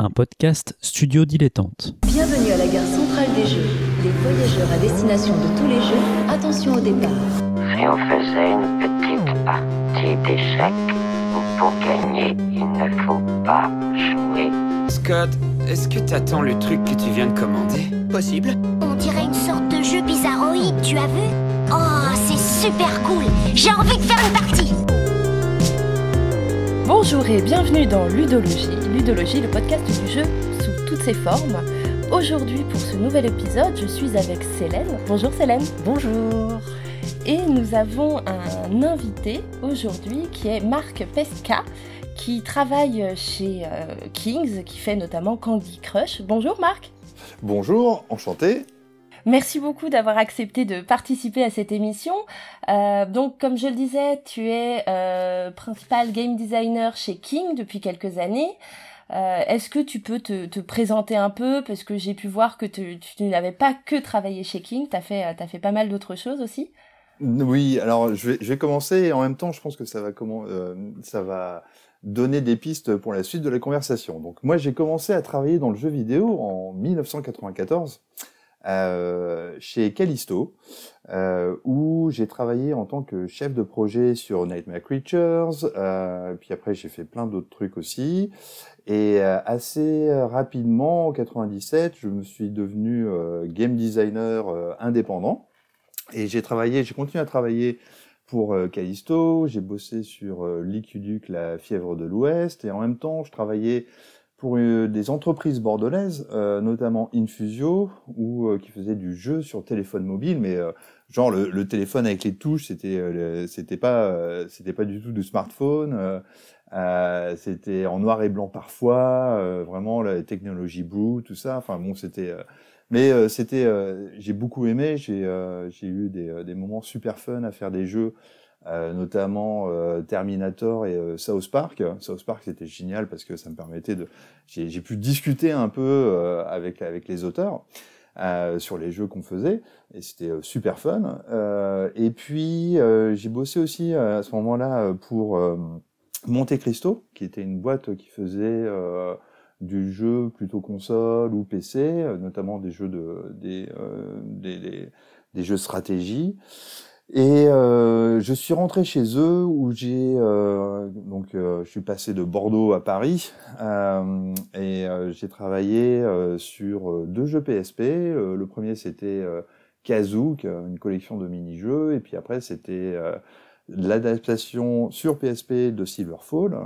un podcast studio dilettante. Bienvenue à la gare centrale des Jeux. Les voyageurs à destination de tous les Jeux, attention au départ. Si on faisait une petite partie d'échecs, pour gagner, il ne faut pas jouer. Scott, est-ce que t'attends le truc que tu viens de commander? Possible. On dirait une sorte de jeu bizarroïde, tu as vu? Oh, c'est super cool J'ai envie de faire une partie Bonjour et bienvenue dans Ludologie. Ludologie, le podcast du jeu sous toutes ses formes. Aujourd'hui, pour ce nouvel épisode, je suis avec Célène. Bonjour Célène. Bonjour. Et nous avons un invité aujourd'hui qui est Marc Pesca, qui travaille chez euh, Kings, qui fait notamment Candy Crush. Bonjour Marc. Bonjour, enchanté. Merci beaucoup d'avoir accepté de participer à cette émission. Euh, donc, comme je le disais, tu es euh, principal game designer chez King depuis quelques années. Euh, Est-ce que tu peux te, te, présenter un peu? Parce que j'ai pu voir que tu, tu n'avais pas que travaillé chez King, tu as as fait pas mal d'autres choses aussi. Oui, alors je vais, je vais commencer et en même temps, je pense que ça va, comment, euh, ça va donner des pistes pour la suite de la conversation. Donc, moi, j'ai commencé à travailler dans le jeu vidéo en 1994. Euh, chez Callisto, euh, où j'ai travaillé en tant que chef de projet sur Nightmare Creatures, euh, puis après j'ai fait plein d'autres trucs aussi, et assez rapidement, en 97, je me suis devenu game designer indépendant, et j'ai travaillé, j'ai continué à travailler pour Callisto, j'ai bossé sur Liquiduc, la fièvre de l'Ouest, et en même temps je travaillais pour des entreprises bordelaises, euh, notamment Infusio, ou euh, qui faisait du jeu sur téléphone mobile, mais euh, genre le, le, téléphone avec les touches, c'était c'était pas c'était pas du tout du smartphone, c'était en noir et blanc parfois, vraiment la technologie Blue, tout ça. Enfin bon, c'était mais c'était j'ai beaucoup aimé, j'ai j'ai eu des, des moments super fun à faire des jeux. Euh, notamment euh, Terminator et euh, South Park. South Park c'était génial parce que ça me permettait de, j'ai pu discuter un peu euh, avec avec les auteurs sur les jeux qu'on faisait et c'était super fun. et puis j'ai bossé aussi à ce moment-là pour Monte Cristo, qui était une boîte qui faisait du jeu plutôt console ou PC, notamment des jeux de des, des, des, des jeux stratégie. Et euh, je suis rentré chez eux où j'ai euh, donc euh, je suis passé de Bordeaux à Paris euh, et euh, j'ai travaillé euh, sur deux jeux PSP. le premier c'était Kazook, une collection de mini-jeux, et puis après c'était l'adaptation sur PSP de Silverfall,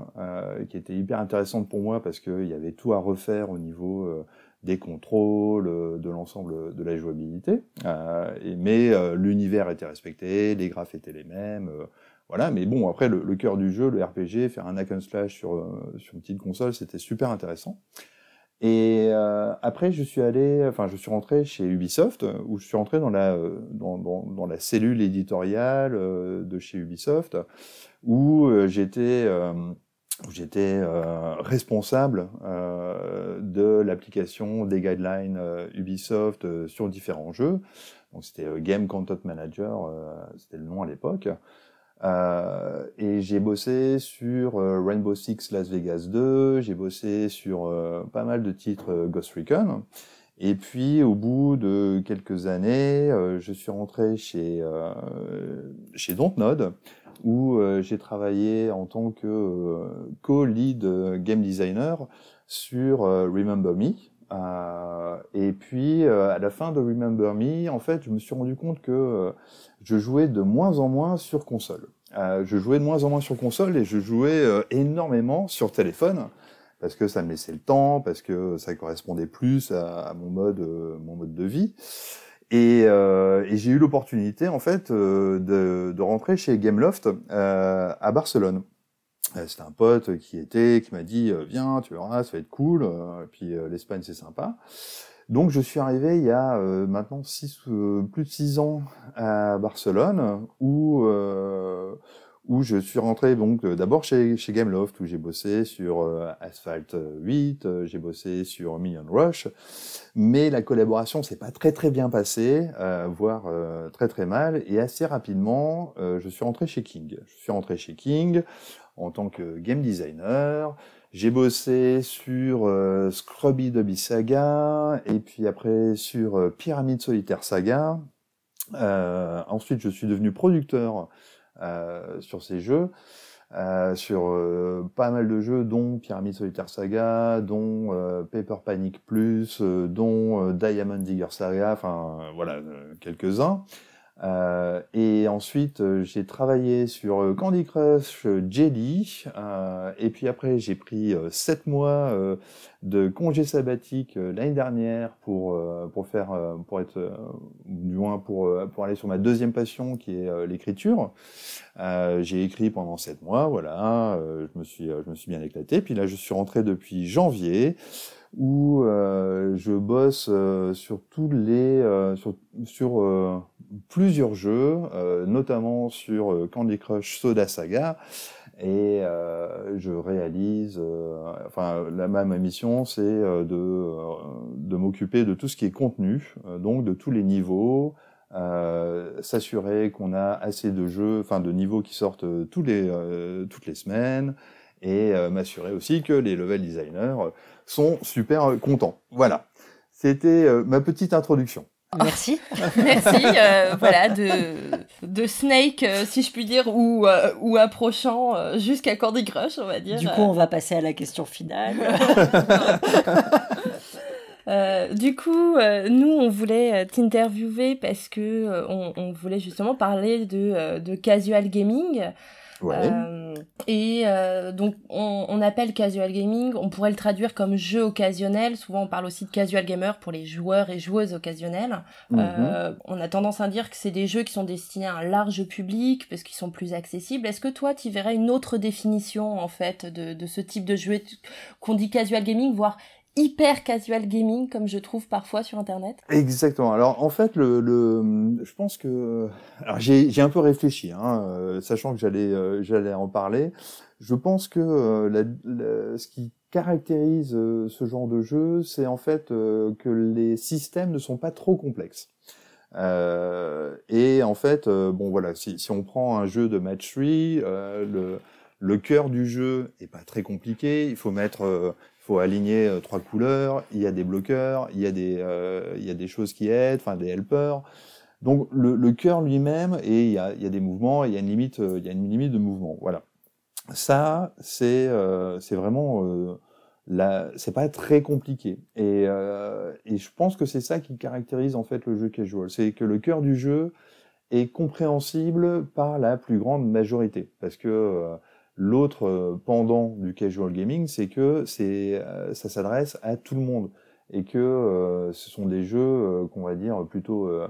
qui était hyper intéressante pour moi parce qu'il y avait tout à refaire au niveau des contrôles, euh, de l'ensemble de la jouabilité. Euh, et, mais euh, l'univers était respecté, les graphes étaient les mêmes. Voilà, mais bon, après, le, cœur du jeu, le RPG, faire un hack and slash sur, une petite console, c'était super intéressant. Et après, je suis allé, enfin, je suis rentré chez Ubisoft, où je suis rentré dans la cellule éditoriale de chez Ubisoft, où j'étais où j'étais euh, responsable euh, de l'application des guidelines euh, Ubisoft euh, sur différents jeux. Donc c'était euh, Game Content Manager, c'était le nom à l'époque. et j'ai bossé sur Rainbow Six Las Vegas 2, j'ai bossé sur pas mal de titres Ghost Recon. Et puis, au bout de quelques années, je suis rentré chez, chez Dontnod, où euh, j'ai travaillé en tant que euh, co-lead euh, game designer sur Remember Me. et puis, à la fin de Remember Me, en fait, je me suis rendu compte que je jouais de moins en moins sur console. je jouais de moins en moins sur console et je jouais énormément sur téléphone parce que ça me laissait le temps, parce que ça correspondait plus à, mon mode, mon mode de vie. Et, euh, et j'ai eu l'opportunité en fait euh, de, de, rentrer chez Gameloft euh, à Barcelone. Euh, c'était un pote qui était, qui m'a dit euh, viens, tu verras, ça va être cool. et puis l'Espagne c'est sympa. Donc je suis arrivé il y a maintenant six, plus de six ans à Barcelone où où je suis rentré donc d'abord chez, chez Gameloft où j'ai bossé sur euh, Asphalt 8, euh, j'ai bossé sur Million Rush, mais la collaboration s'est pas très très bien passée, euh, voire euh, très très mal, et assez rapidement je suis rentré chez King. Je suis rentré chez King en tant que game designer. J'ai bossé sur euh, Scrubby Dubby Saga et puis après sur euh, Pyramide Solitaire Saga. Euh, ensuite, je suis devenu producteur euh, sur ces jeux, euh, sur euh, pas mal de jeux, dont Pyramide Solitaire Saga, dont euh, Paper Panic Plus, euh, dont euh, Diamond Digger Saga, enfin euh, voilà, euh, quelques-uns. Euh, et ensuite, euh, j'ai travaillé sur euh, Candy Crush euh, Jelly. euh, et puis après, j'ai pris euh, sept mois de congé sabbatique l'année dernière pour pour faire pour être du moins pour pour aller sur ma deuxième passion qui est l'écriture. J'ai écrit pendant sept mois, voilà. je me suis je me suis bien éclaté. Puis là, je suis rentré depuis janvier où euh, je bosse euh, sur tous les euh, sur euh, plusieurs jeux, euh, notamment sur euh, Candy Crush Soda Saga, et je réalise. enfin, la ma, ma mission, c'est de de m'occuper de tout ce qui est contenu, donc de tous les niveaux. s'assurer qu'on a assez de jeux, enfin de niveaux qui sortent tous les toutes les semaines, et euh, m'assurer aussi que les level designers euh, sont super euh, contents. Voilà. C'était euh, ma petite introduction. Merci. Merci, euh, voilà, de, de Snake, euh, si je puis dire, ou, euh, ou approchant euh, jusqu'à Candy Crush, on va dire. Du coup, on va passer à la question finale. Euh, du coup, euh, nous, on voulait t'interviewer parce que euh, on, on voulait justement parler de, de casual gaming. Ouais. Euh, et euh, donc, on, on appelle casual gaming, on pourrait le traduire comme jeu occasionnel. Souvent, on parle aussi de casual gamer pour les joueurs et joueuses occasionnelles. Mhm. Euh, on a tendance à dire que c'est des jeux qui sont destinés à un large public parce qu'ils sont plus accessibles. Est-ce que toi, tu verrais une autre définition en fait de, de ce type de jeu? Qu'on dit casual gaming, voire hyper casual gaming comme je trouve parfois sur internet Exactement. Alors en fait, le, le je pense que alors j'ai j'ai un peu réfléchi, hein, euh, sachant que j'allais euh, j'allais en parler. Je pense que euh, la, la- ce qui caractérise euh, ce genre de jeu, c'est en fait euh, que les systèmes ne sont pas trop complexes. Euh, et en fait, bon voilà, si, si on prend un jeu de match 3, euh, le, le cœur du jeu est pas très compliqué. Il faut mettre, euh, il faut aligner euh, trois couleurs. Il y a des bloqueurs, il y a des, euh, il y a des choses qui aident, enfin des helpers. Donc le, cœur lui-même et il y a, il y a des mouvements, il y a une limite, euh, il y a une limite de mouvement. Voilà. Ça, c'est, c'est vraiment c'est pas très compliqué. Et, et je pense que c'est ça qui caractérise en fait le jeu casual. C'est que le cœur du jeu est compréhensible par la plus grande majorité. Parce que l'autre euh, pendant du casual gaming, c'est que c'est, euh, ça s'adresse à tout le monde. Et que euh, ce sont des jeux euh, qu'on va dire plutôt euh,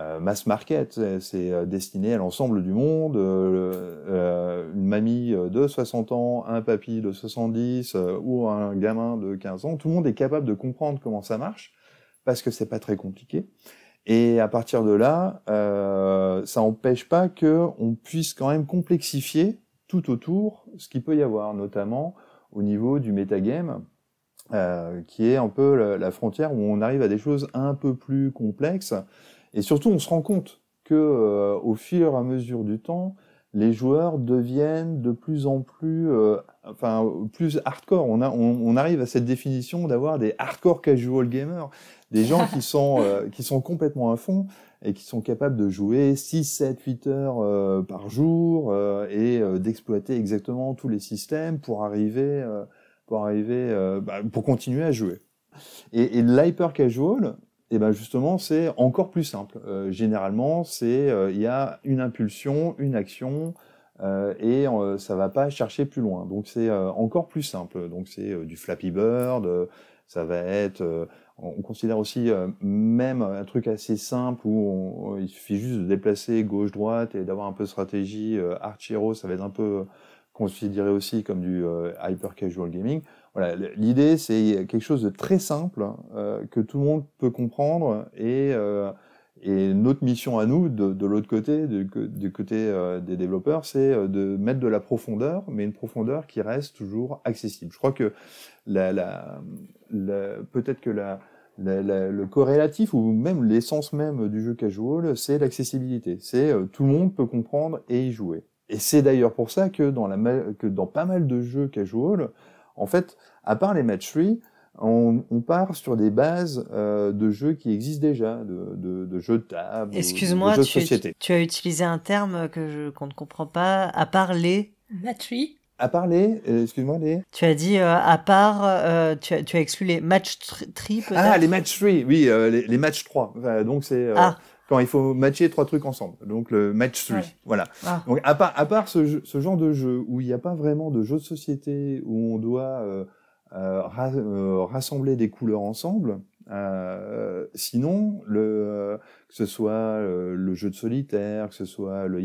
euh, mass market, c'est- destiné à l'ensemble du monde. une mamie de 60 ans, un papy de 70 euh, ou un gamin de 15 ans, tout le monde est capable de comprendre comment ça marche parce que c'est pas très compliqué. Et à partir de là, ça n'empêche pas que on puisse quand même complexifier tout autour ce qu'il peut y avoir, notamment au niveau du metagame, euh, qui est un peu la, frontière où on arrive à des choses un peu plus complexes. Et surtout, on se rend compte que euh, au fur et à mesure du temps, les joueurs deviennent de plus en plus, euh, enfin, plus hardcore. On, a, on, arrive à cette définition d'avoir des hardcore casual gamers, des gens qui sont qui sont complètement à fond et qui sont capables de jouer 6, 7, 8 heures euh, par jour euh, et euh, d'exploiter exactement tous les systèmes pour arriver pour arriver bah, pour continuer à jouer. Et, et l'hyper casual, et ben justement, c'est encore plus simple. Généralement, c'est il y a une impulsion, une action, et ça va pas chercher plus loin. Donc c'est encore plus simple. Donc c'est du Flappy Bird, ça va être. Euh, on on considère aussi euh, même un truc assez simple où on- il suffit juste de déplacer gauche-droite et d'avoir un peu de stratégie. Euh, Arch Hero, ça va être un peu considéré aussi comme du euh, hyper casual gaming. Voilà, l'idée c'est quelque chose de très simple euh, que tout le monde peut comprendre et euh, et notre mission à nous, de, l'autre côté, du, côté euh, des développeurs, c'est euh, de mettre de la profondeur, mais une profondeur qui reste toujours accessible. Je crois que peut-être que le corrélatif ou même l'essence même du jeu casual, c'est l'accessibilité. C'est euh, tout le monde peut comprendre et y jouer. Et c'est d'ailleurs pour ça que dans pas mal de jeux casual, En fait, à part les match 3, on, on, part sur des bases euh, de jeux qui existent déjà, de, de, de jeux de table, Excuse-moi, de jeux tu, de société. tu as utilisé un terme que je qu'on ne comprend pas. À part les. Matri. À part les, euh, excuse-moi les. Tu as dit euh, à part, euh, tu, as, tu as exclu les match 3 peut-être? Ah, les match 3, oui, euh, les, les match 3. Enfin, donc c'est euh, Ah. quand il faut matcher trois trucs ensemble. Donc le match 3, Ouais. voilà. Ah. Donc à part, à part ce, ce genre de jeu où il n'y a pas vraiment de jeu de société où on doit ra- euh, rassembler des couleurs ensemble, euh, sinon le euh, que ce soit euh, le jeu de solitaire, que ce soit le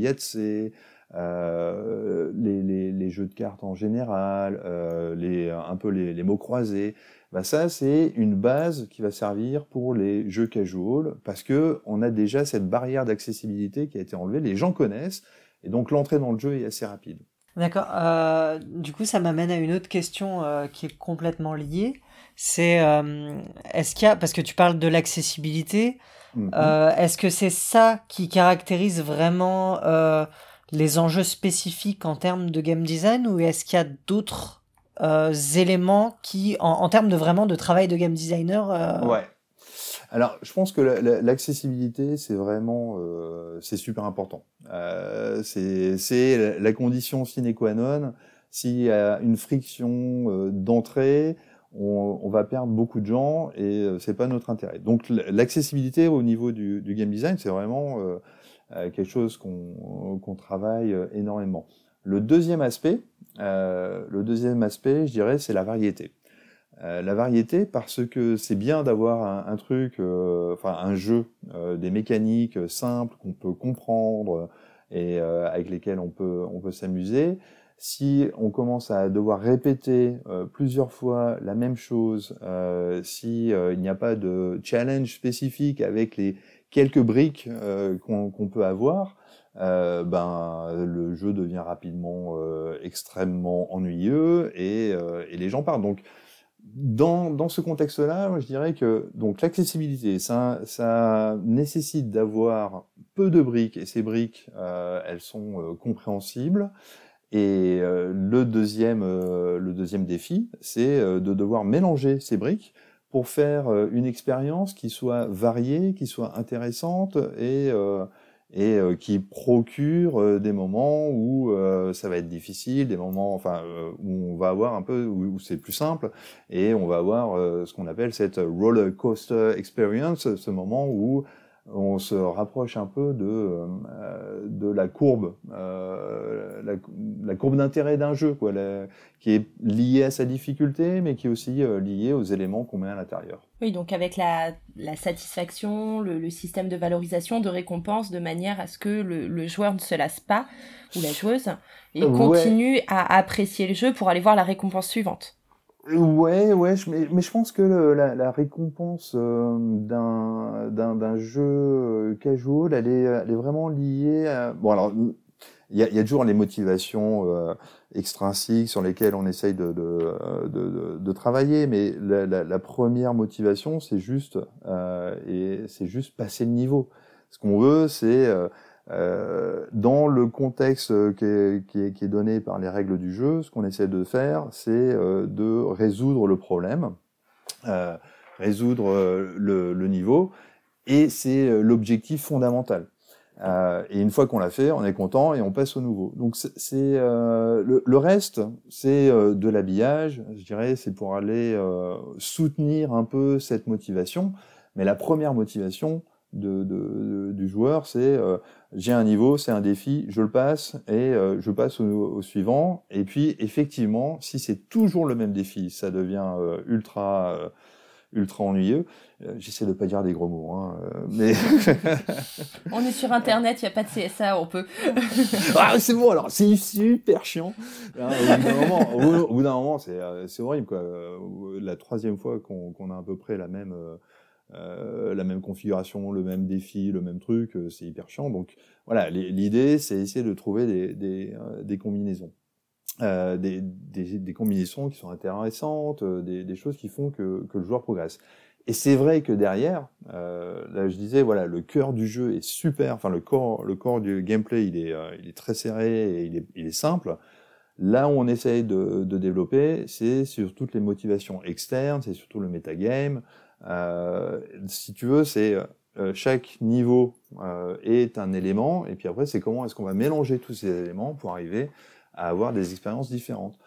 euh, les, les, les jeux de cartes en général, euh, les, un peu les, les mots croisés, bah ça c'est une base qui va servir pour les jeux casual parce que on a déjà cette barrière d'accessibilité qui a été enlevée, les gens connaissent et donc l'entrée dans le jeu est assez rapide. D'accord. Euh, du coup, ça m'amène à une autre question euh, qui est complètement liée. C'est euh, est-ce qu'il y a parce que tu parles de l'accessibilité, Mhm. euh, est-ce que c'est ça qui caractérise vraiment euh, les enjeux spécifiques en termes de game design ou est-ce qu'il y a d'autres euh, éléments qui, en, en termes de vraiment de travail de game designer, euh, Ouais. Alors, je pense que la- la- l'accessibilité, c'est vraiment, euh, c'est super important. Euh, c'est la- condition sine qua non. S'il y a une friction euh, d'entrée, on, on va perdre beaucoup de gens et euh, c'est pas notre intérêt. Donc, l'accessibilité au niveau du, du game design, c'est vraiment euh, quelque chose qu'on qu'on travaille énormément. Le deuxième aspect, le deuxième aspect, je dirais, c'est la variété. Euh, la variété parce que c'est bien d'avoir un, truc, euh, enfin un jeu, euh, des mécaniques simples qu'on peut comprendre et avec lesquelles on peut on peut s'amuser. Si on commence à devoir répéter plusieurs fois la même chose, si il n'y a pas de challenge spécifique avec les quelques briques qu'on peut avoir, ben le jeu devient rapidement extrêmement ennuyeux et, et les gens partent. Donc dans, ce contexte-là, je dirais que donc l'accessibilité, ça, nécessite d'avoir peu de briques et ces briques, euh, elles sont euh, compréhensibles. Et euh, le deuxième, le deuxième défi, c'est de devoir mélanger ces briques pour faire une expérience qui soit variée, qui soit intéressante et et euh, qui procure euh, des moments où euh, ça va être difficile, des moments enfin euh, où on va avoir un peu où, où c'est plus simple et on va avoir euh, ce qu'on appelle cette roller coaster experience, ce moment où on se rapproche un peu de euh, de la courbe euh, la, la courbe d'intérêt d'un jeu quoi, la- qui est liée à sa difficulté mais qui est aussi euh, liée aux éléments qu'on met à l'intérieur. Oui, donc avec la, la satisfaction, le, le système de valorisation, de récompense, de manière à ce que le, le joueur ne se lasse pas, ou la joueuse, et Ouais. continue à apprécier le jeu pour aller voir la récompense suivante. Ouais, ouais, je- mais, mais je pense que le- la, la récompense euh, d'un d'un jeu euh, casual, elle est, elle est vraiment liée à... Bon, alors, il y a, y a toujours les motivations euh, extrinsiques sur lesquelles on essaye de, de, euh, de, de- travailler, mais la, la, première motivation, c'est juste, euh, et c'est juste passer le niveau. Ce qu'on veut, c'est... euh, dans le contexte euh, qui est, qui, est, qui est donné par les règles du jeu, ce qu'on essaie de faire, c'est euh, de résoudre le problème, euh, résoudre euh, le, le niveau, et c'est l'objectif fondamental. Et une fois qu'on l'a fait, on est content et on passe au nouveau. Donc c'est le, le reste, c'est de l'habillage, je dirais, c'est pour aller soutenir un peu cette motivation. Mais la première motivation de, de- de- du joueur, c'est euh, j'ai un niveau, c'est un défi, je le passe et euh, je passe au, au suivant. Et puis effectivement, si c'est toujours le même défi, ça devient euh, ultra euh, ultra ennuyeux. J'essaie de pas dire des gros mots, hein, mais On est sur Internet, il n'y a pas de CSA, on peut. ah, c'est bon alors, c'est super chiant. Hein, au bout d'un moment, c'est c'est horrible quoi. La troisième fois qu'on qu'on a à peu près la même euh, la même configuration, le même défi, le même truc, euh, c'est hyper chiant. Donc voilà, l'idée c'est essayer de trouver des euh, combinaisons. Des, combinaisons qui sont intéressantes, des, choses qui font que, le joueur progresse. Et c'est vrai que derrière, là je disais, voilà, le cœur du jeu est super, enfin le corps, le corps du gameplay, il est, très serré et il est, il est simple. Là où on essaye de, de développer, c'est sur toutes les motivations externes, c'est surtout le metagame. Euh, si tu veux, c'est euh, chaque niveau euh, est un élément, et puis après, c'est comment est-ce qu'on va mélanger tous ces éléments pour arriver à avoir des expériences différentes.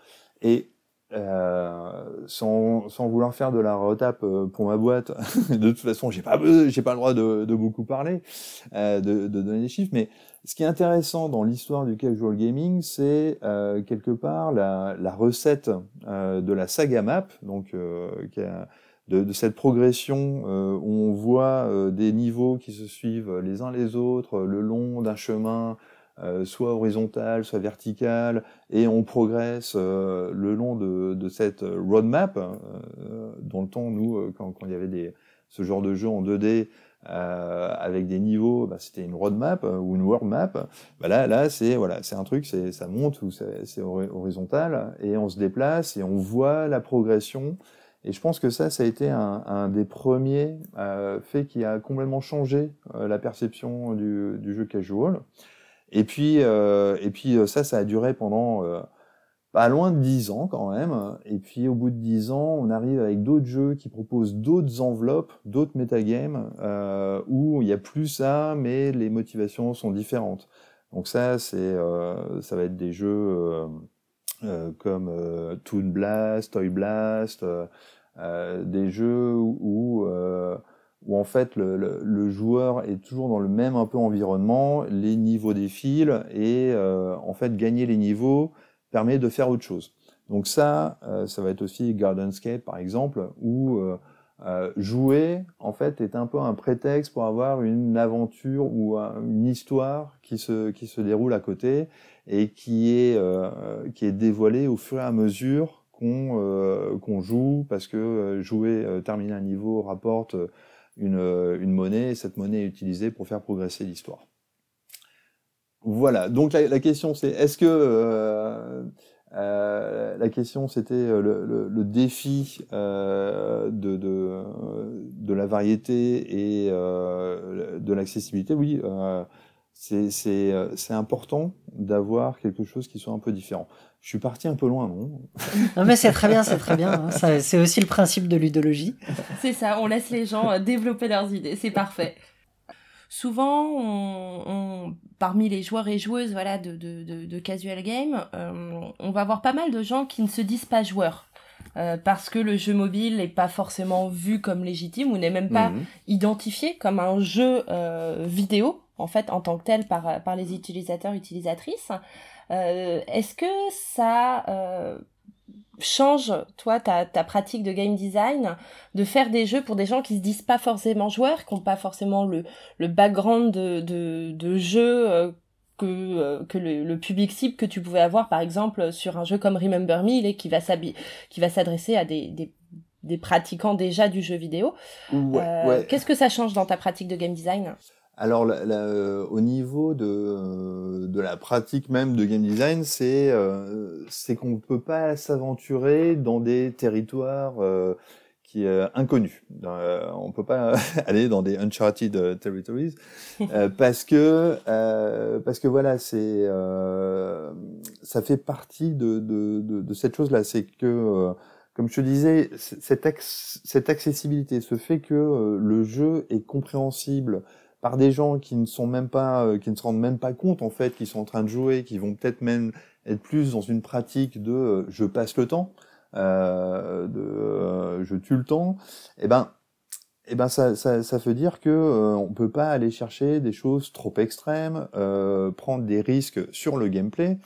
Et euh, sans, sans vouloir faire de la retape pour ma boîte, de toute façon, j'ai pas j'ai pas le droit de, de beaucoup parler, euh, de, de, donner des chiffres, mais ce qui est intéressant dans l'histoire du casual gaming, c'est euh, quelque part la, la recette de la saga map, donc qui a, de, de, cette progression où on voit des niveaux qui se suivent les uns les autres le long d'un chemin euh, soit horizontale, soit verticale, et on progresse euh, le long de, de cette roadmap. Euh, dans le temps, nous, quand, quand, il y avait des, ce genre de jeu en 2D avec des niveaux, bah, c'était une roadmap ou une world map. Bah là, là, c'est voilà, c'est un truc, c'est ça monte ou c'est horizontal, et on se déplace et on voit la progression. Et je pense que ça, ça a été un, des premiers euh, faits qui a complètement changé euh, la perception du, jeu casual. Et puis, euh, et puis euh, ça, ça a duré pendant euh, pas loin de dix ans quand même. Et puis au bout de dix ans, on arrive avec d'autres jeux qui proposent d'autres enveloppes, d'autres metagames, euh, où il y a plus ça, mais les motivations sont différentes. Donc ça, c'est, euh, ça va être des jeux euh, comme Toon Blast, Toy Blast, des jeux où où en fait le, le, le, joueur est toujours dans le même un peu environnement, les niveaux défilent et euh, en fait gagner les niveaux permet de faire autre chose. Donc ça, euh, ça va être aussi Gardenscape par exemple, où euh, euh jouer en fait est un peu un prétexte pour avoir une aventure ou une histoire qui se qui se déroule à côté et qui est euh, qui est dévoilée au fur et à mesure qu'on euh, qu'on joue parce que jouer terminer un niveau rapporte une, euh, une monnaie, et cette monnaie est utilisée pour faire progresser l'histoire. Voilà, donc la, question c'est est-ce que euh, euh, la question c'était le, défi euh, de, de, la variété et euh, de l'accessibilité? Oui, euh, c'est important d'avoir quelque chose qui soit un peu différent. Je suis parti un peu loin, non? Non, mais c'est très bien, c'est très bien. Hein. C'est aussi le principe de ludologie. C'est ça, on laisse les gens euh, développer leurs idées, c'est parfait. Souvent, on, on, parmi les joueurs et joueuses voilà, de, de, de, de casual game, euh, on va avoir pas mal de gens qui ne se disent pas joueurs. Euh, parce que le jeu mobile n'est pas forcément vu comme légitime ou n'est même pas mmh. identifié comme un jeu euh, vidéo en fait en tant que tel par, par les utilisateurs utilisatrices. Euh, Est-ce que ça euh, change, toi, ta, ta pratique de game design, de faire des jeux pour des gens qui se disent pas forcément joueurs, qui n'ont pas forcément le, le background de, de, de jeu euh, que, euh, que le, le, public cible que tu pouvais avoir, par exemple, sur un jeu comme Remember Me, et qui va s'adresser à des, des, des, pratiquants déjà du jeu vidéo. Ouais, euh, ouais. Qu'est-ce que ça change dans ta pratique de game design? Alors, la, la, euh, au niveau de, de la pratique même de game design, c'est euh, c'est qu'on ne peut pas s'aventurer dans des territoires euh, qui euh, inconnus. Euh, on peut pas aller dans des uncharted territories parce que parce que voilà, c'est ça fait partie de de, de, de cette chose-là, c'est que comme je te disais, cette, cette accessibilité, ce fait que le jeu est compréhensible par des gens qui ne sont même pas, euh, qui ne se rendent même pas compte en fait, qui sont en train de jouer, qui vont peut-être même être plus dans une pratique de euh, je passe le temps, euh, de euh, je tue le temps, et eh ben, eh ben ça, ça, ça veut dire que euh, on peut pas aller chercher des choses trop extrêmes, prendre des risques sur le gameplay,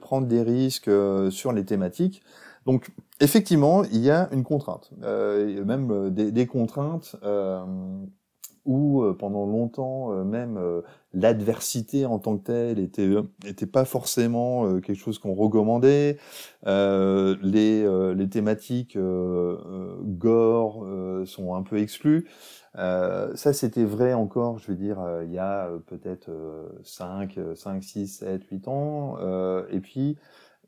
prendre des risques sur les thématiques. Donc effectivement, il y a une contrainte, même des, des contraintes où euh, pendant longtemps euh, même euh, l'adversité en tant que telle était était pas forcément quelque chose qu'on recommandait. Les les thématiques gore sont un peu exclues. Ça c'était vrai encore je veux dire il y a peut-être 5 5 6 7 8 ans. Et puis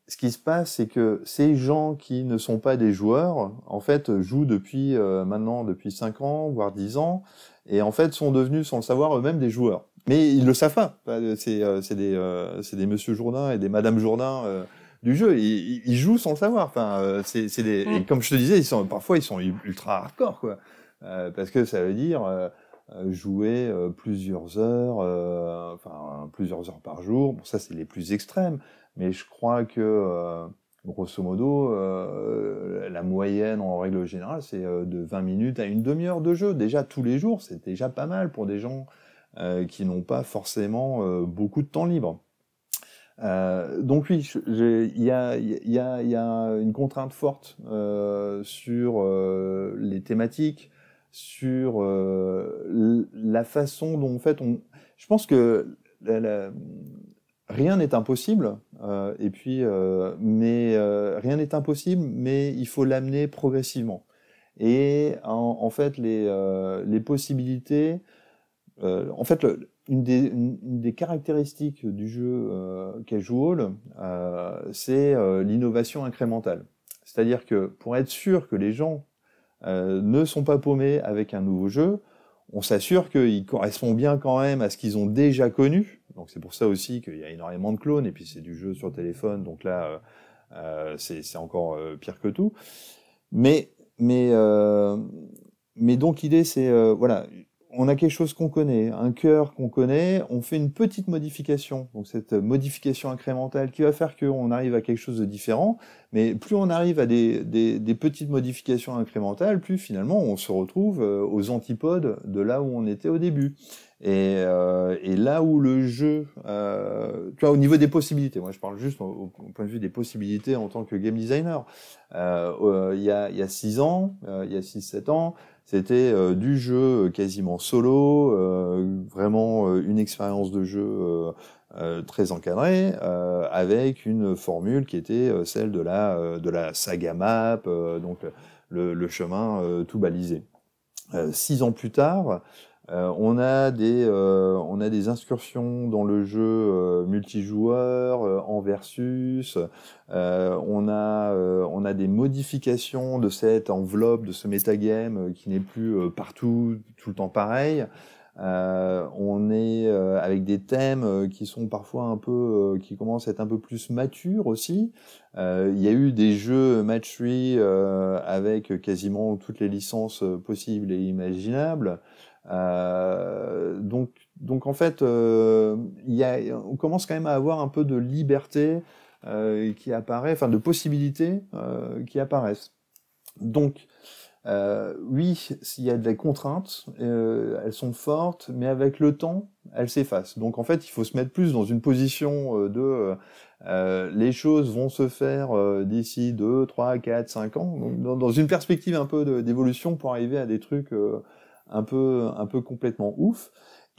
ce qui se passe, c'est que ces gens qui ne sont pas des joueurs, en fait, jouent depuis maintenant depuis 5 ans, voire 10 ans, et en fait sont devenus, sans le savoir, eux-mêmes des joueurs. Mais ils le savent pas. C'est euh, des, euh, des Monsieur Jourdain et des Madame Jourdain du jeu. Ils, ils jouent sans le savoir. Enfin, euh, c'est, c'est des, et comme je te disais, ils sont parfois ils sont ultra hardcore quoi, Euh, parce que ça veut dire euh, euh, jouer euh, plusieurs heures, euh, enfin plusieurs heures par jour. Bon, ça c'est les plus extrêmes, mais je crois que euh, grosso modo, euh, la moyenne en règle générale, c'est euh, de 20 minutes à une demi-heure de jeu. Déjà tous les jours, c'est déjà pas mal pour des gens euh, qui n'ont pas forcément beaucoup de temps libre. Donc oui, il y a, une contrainte forte sur les thématiques, sur la façon dont en fait on. Je pense que rien n'est impossible, euh, et puis euh, mais euh, rien n'est impossible, mais il faut l'amener progressivement. Et en, fait, les, possibilités, en fait, une, des, caractéristiques du jeu casual, c'est l'innovation incrémentale. C'est-à-dire que pour être sûr que les gens ne sont pas paumés avec un nouveau jeu, on s'assure qu'il correspond bien quand même à ce qu'ils ont déjà connu. Donc c'est pour ça aussi qu'il y a énormément de clones, et puis c'est du jeu sur téléphone, donc là, euh, euh, c'est encore euh, pire que tout. Mais, mais, euh, mais donc l'idée, c'est, voilà, on a quelque chose qu'on connaît, un cœur qu'on connaît, on fait une petite modification, donc cette modification incrémentale qui va faire qu'on arrive à quelque chose de différent, mais plus on arrive à des, des, des petites modifications incrémentales, plus finalement on se retrouve euh, aux antipodes de là où on était au début. Et, euh, et là où le jeu, euh, tu vois, au niveau des possibilités, moi je parle juste au, point de vue des possibilités en tant que game designer. Euh, euh, il y a y a six ans, il y a six sept ans, c'était euh, du jeu quasiment solo, euh, vraiment euh, une expérience de jeu euh, euh, très encadrée, euh, avec une formule qui était euh, celle de la euh, de la saga map, euh, donc le, chemin euh, tout balisé. Euh, six ans plus tard, euh, on a des euh, on a des incursions dans le jeu euh, multijoueur euh, en versus. Euh, on a euh, on a des modifications de cette enveloppe de ce metagame euh, qui n'est plus partout tout le temps pareil. On est avec des thèmes qui sont parfois un peu qui commencent à être un peu plus matures aussi. Il y a eu des jeux match 3 avec quasiment toutes les licences possibles et imaginables. Euh, donc, donc en fait, euh, on commence quand même à avoir un peu de liberté euh, qui apparaît, enfin de possibilités qui apparaissent. Donc, oui, s'il y a des contraintes, elles sont fortes, mais avec le temps, elles s'effacent. Donc en fait, il faut se mettre plus dans une position de les choses vont se faire d'ici 2, 3, 4, 5 ans, dans, une perspective un peu d'évolution pour arriver à des trucs un peu un peu complètement ouf.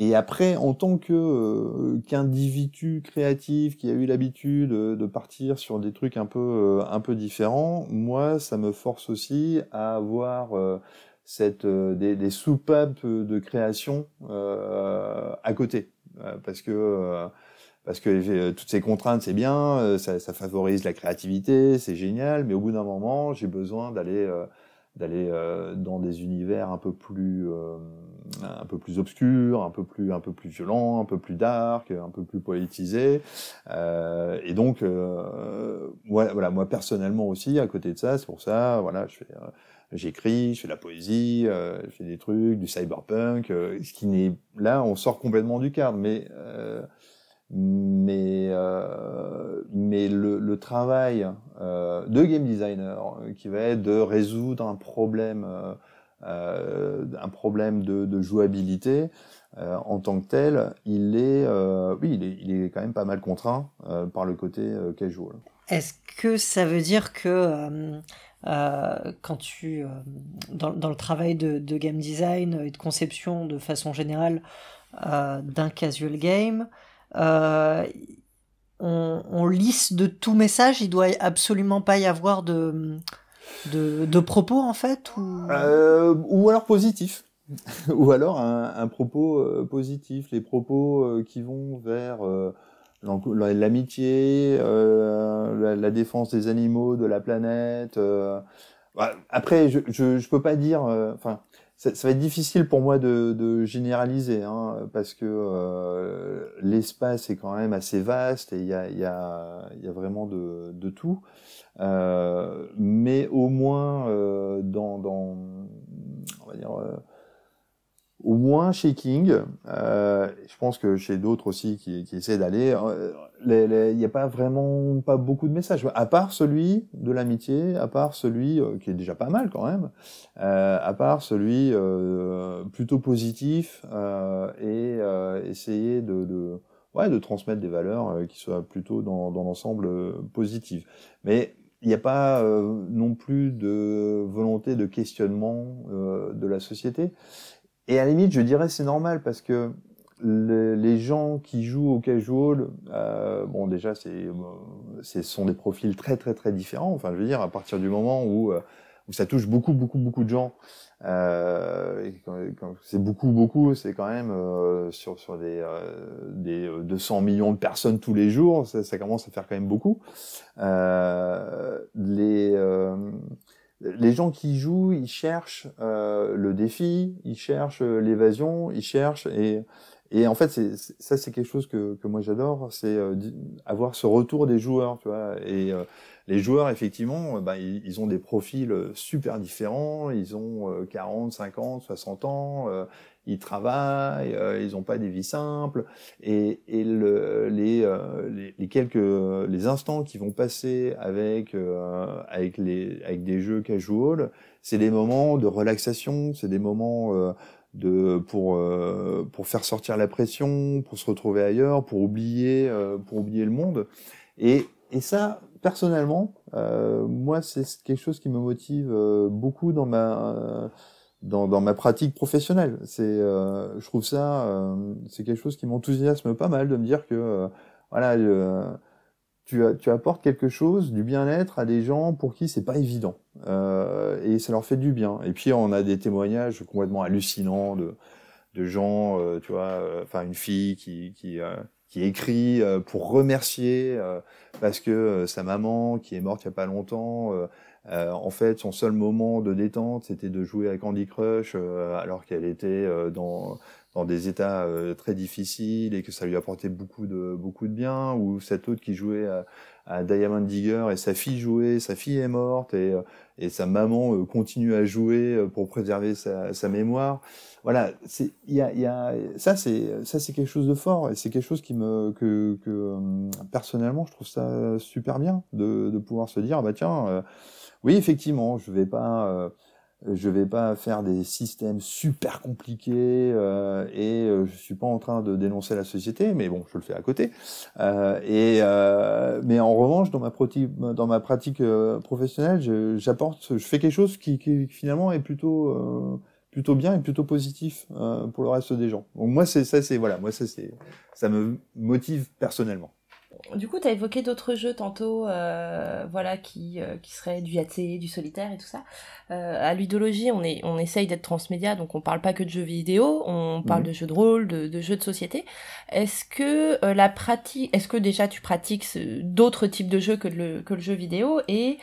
Et après, en tant que euh, qu'individu créatif qui a eu l'habitude de, de partir sur des trucs un peu euh, un peu différents, moi, ça me force aussi à avoir euh, cette euh, des, des soupapes de création euh, à côté, Euh, parce que euh, parce que euh, toutes ces contraintes, c'est bien, euh, ça, ça favorise la créativité, c'est génial, mais au bout d'un moment, j'ai besoin d'aller euh, d'aller euh, dans des univers un peu plus euh, un peu plus obscurs, un peu plus un peu plus violents, un peu plus dark, un peu plus politisés. Euh, et donc ouais, voilà, moi personnellement aussi, à côté de ça, c'est pour ça, voilà, je fais j'écris, je fais de la poésie, euh, je fais des trucs, du cyberpunk, euh, ce qui n'est là, on sort complètement du cadre, mais euh, mais euh, mais le, travail euh, de game designer euh, qui va être de résoudre un problème un problème de, jouabilité en tant que tel il est oui il est, il est quand même pas mal contraint par le côté casual. Est-ce que ça veut dire que quand tu, dans, dans le travail de, game design et de conception de façon générale d'un casual game, euh, on, lisse de tout message, il doit absolument pas y avoir de, de, propos en fait ou... Euh, alors positif. ou alors un, propos euh, positif, les propos qui vont vers l'amitié, la, défense des animaux, de la planète. Après, je, je, je peux pas dire. Enfin, ça, ça va être difficile pour moi de, de généraliser, hein, parce que euh, l'espace est quand même assez vaste et il y a, y a, y a vraiment de, de tout. Euh, mais au moins euh, dans, dans, on va dire. Euh, au moins chez King, euh, je pense que chez d'autres aussi qui, qui essaient d'aller, euh, il n'y a pas vraiment pas beaucoup de messages, à part celui de l'amitié, à part celui euh, qui est déjà pas mal quand même, euh, à part celui euh, plutôt positif euh, et euh, essayer de, de, ouais, de transmettre des valeurs euh, qui soient plutôt dans, dans l'ensemble euh, positives. Mais il n'y a pas euh, non plus de volonté de questionnement euh, de la société. Et à la limite, je dirais c'est normal parce que le- les gens qui jouent au casual, euh, bon déjà c'est, euh, ce sont des profils très très très différents. Enfin, je veux dire, à partir du moment où euh, ça touche beaucoup beaucoup beaucoup de gens, c'est beaucoup beaucoup, c'est quand même sur sur des des euh, 200 millions de personnes tous les jours, ça, ça commence à faire quand même beaucoup. Les les gens qui jouent, ils cherchent euh, le défi, ils cherchent euh, l'évasion, ils cherchent et et en fait c'est ça c'est quelque chose que que moi j'adore, c'est euh, avoir ce retour des joueurs, tu vois. Et euh, les joueurs effectivement, euh, bah, ils, ont des profils euh, super différents, ils ont euh, 40, 50, 60 ans, ils travaillent, euh, ils n'ont pas des vies simples. Et, et le, les, euh, les, quelques les instants qui vont passer avec euh, avec les avec des jeux casual, c'est des moments de relaxation, c'est des moments euh, de pour euh, pour faire sortir la pression, pour se retrouver ailleurs, pour oublier euh, pour oublier le monde. Et et ça personnellement moi c'est quelque chose qui me motive beaucoup dans ma dans, dans ma pratique professionnelle. C'est, euh, je trouve ça, euh, c'est quelque chose qui m'enthousiasme pas mal de me dire que, euh, voilà, tu, tu apportes quelque chose, du bien-être à des gens pour qui c'est pas évident, euh, et ça leur fait du bien. Et puis on a des témoignages complètement hallucinants de, de gens, euh, tu vois, euh, enfin une fille qui, qui, qui écrit pour remercier parce que sa maman qui est morte il y a pas longtemps. Euh, en fait, son seul moment de détente, c'était de jouer à Candy Crush euh, alors qu'elle était euh, dans, dans des états euh, très difficiles et que ça lui apportait beaucoup de, beaucoup de bien. Ou cette autre qui jouait à, à Diamond Digger et sa fille jouait, sa fille est morte et, euh, et sa maman euh, continue à jouer pour préserver sa, sa mémoire. Voilà, c'est, y a, y a, ça c'est, ça c'est quelque chose de fort et c'est quelque chose qui me, que, que personnellement je trouve ça super bien de, de pouvoir se dire, ah bah tiens. Oui, effectivement, je vais euh, vais pas faire des systèmes super compliqués euh, et euh, je suis pas en train de dénoncer la société, mais bon, je le fais à côté. Euh, et euh, mais en revanche, dans ma pratique, professionnelle, j'apporte, je fais quelque chose qui, finalement est plutôt plutôt bien et plutôt positif pour le reste des gens. Donc moi, ça, c'est voilà, moi ça ça me motive personnellement. Du coup, tu as évoqué d'autres jeux tantôt, euh, voilà, qui, euh, qui seraient du Yahtzee, du solitaire et tout ça. Euh, à Ludologie, on, est, on essaye d'être transmédia, donc on parle pas que de jeux vidéo, on parle Mhm. de jeux de rôle, de, de jeux de société. Est-ce que euh, la pratique, est-ce que déjà tu pratiques d'autres types de jeux que le, que le jeu vidéo et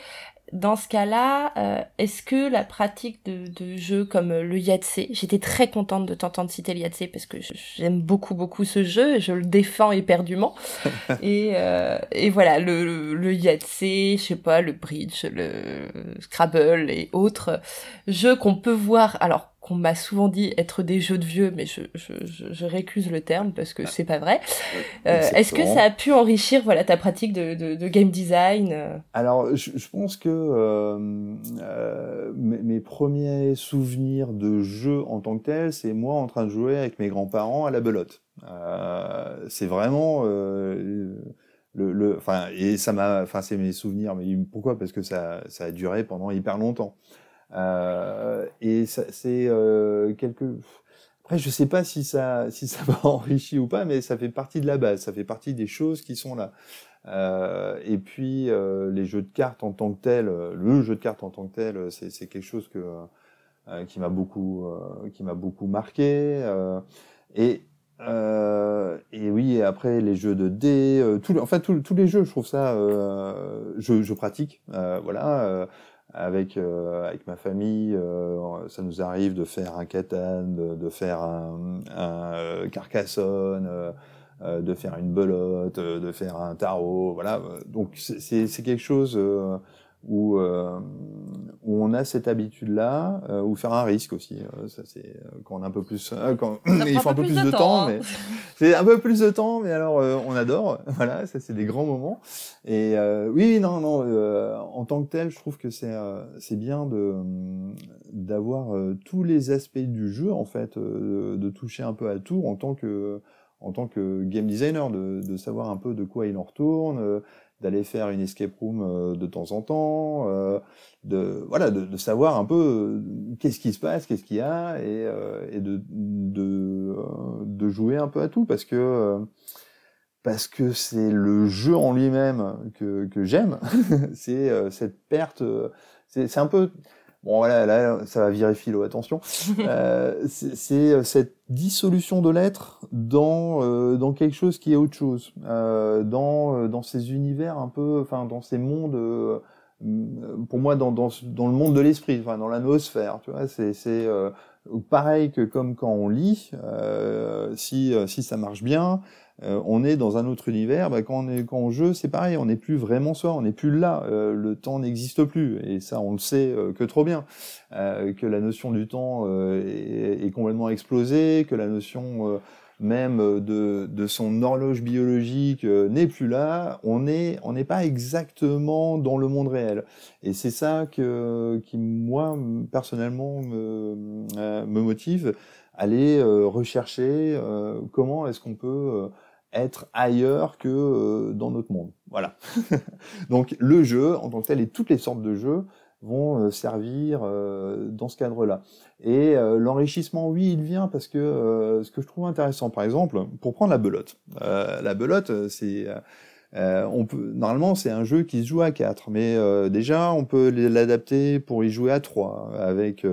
dans ce cas-là, euh, est-ce que la pratique de, de jeux comme le Yahtzee, j'étais très contente de t'entendre citer le Yahtzee parce que j'aime beaucoup beaucoup ce jeu et je le défends éperdument. et, euh, et voilà, le, le, le Yahtzee, je sais pas, le Bridge, le Scrabble et autres jeux qu'on peut voir, alors qu'on m'a souvent dit être des jeux de vieux, mais je, je, je, je récuse le terme parce que c'est pas vrai. Euh, Est-ce que ça a pu enrichir voilà ta pratique de, de, de game design euh? Alors, je, pense que euh, euh, mes, mes premiers souvenirs de jeu en tant que tel, c'est moi en train de jouer avec mes grands-parents à la belote. C'est vraiment le, le, enfin, et ça m'a, enfin, c'est mes souvenirs. Mais pourquoi? Parce que ça, ça a duré pendant hyper longtemps. Euh, et c'est euh, quelque. Après, je sais pas si ça, si ça m'a enrichi ou pas, mais ça fait partie de la base. Ça fait partie des choses qui sont là. Euh, et puis euh, les jeux de cartes en tant que tel, euh, le jeu de cartes en tant que tel, c'est quelque chose que qui m'a beaucoup qui m'a beaucoup marqué. et et oui, après les jeux de dés, euh, tous les- en fait tous les jeux, je trouve ça, je, je pratique, voilà. Avec euh, avec ma famille, euh, ça nous arrive de faire un Catan, de, de faire un, un euh, Carcassonne, euh, euh, de faire une belote, euh, de faire un tarot, voilà. Donc c'est- quelque chose où euh, où on a cette habitude-là, euh, ou faire un risque aussi. euh, ça c'est euh, quand on a un peu plus, euh, quand il faut un peu plus, de temps, hein. mais c'est un peu plus de temps, mais alors euh, on adore. Voilà, ça c'est des grands moments. Et euh, oui, non, non. euh, en tant que tel, je trouve que c'est euh, c'est bien de d'avoir euh, tous les aspects du jeu en fait, euh, de toucher un peu à tout en tant que en tant que game designer, de, de savoir un peu de quoi il en retourne, euh, d'aller faire une escape room euh, de temps en temps, euh, de voilà, de, de savoir un peu euh, qu'est-ce qui se passe, qu'est-ce qu'il y a, et, et de de, de jouer un peu à tout parce que parce que c'est le jeu en lui-même que, que j'aime. c'est cette perte. c'est un peu. Bon, voilà, là, ça va virer philo, attention. Euh, c'est euh, cette dissolution de l'être dans, euh, dans quelque chose qui est autre chose. Euh, dans, euh, dans ces univers un peu. Enfin, dans ces mondes. euh, pour moi, dans, dans, dans le monde de l'esprit, enfin, dans la noosphère, tu vois, c'est c'est, euh, pareil que comme quand on lit, euh, si, si ça marche bien, euh, on est dans un autre univers. Bah, quand on est quand on joue, c'est pareil, on n'est plus vraiment soi, on n'est plus là. Euh, le temps n'existe plus, et ça, on le sait euh, que trop bien. Euh, que la notion du temps euh, est, est complètement explosée, que la notion euh, même de, de son horloge biologique euh, n'est plus là. On est on n'est pas exactement dans le monde réel. Et c'est ça que qui moi personnellement me, me motive aller euh, rechercher euh, comment est-ce qu'on peut être ailleurs que euh, dans notre monde. Voilà. Donc le jeu en tant que tel et toutes les sortes de jeux vont euh, servir euh, dans ce cadre-là. Et l'enrichissement, oui, il vient parce que ce que je trouve intéressant, par exemple, pour prendre la belote. La belote, c'est normalement c'est un jeu qui se joue à 4, mais déjà on peut l'adapter pour y jouer à 3 avec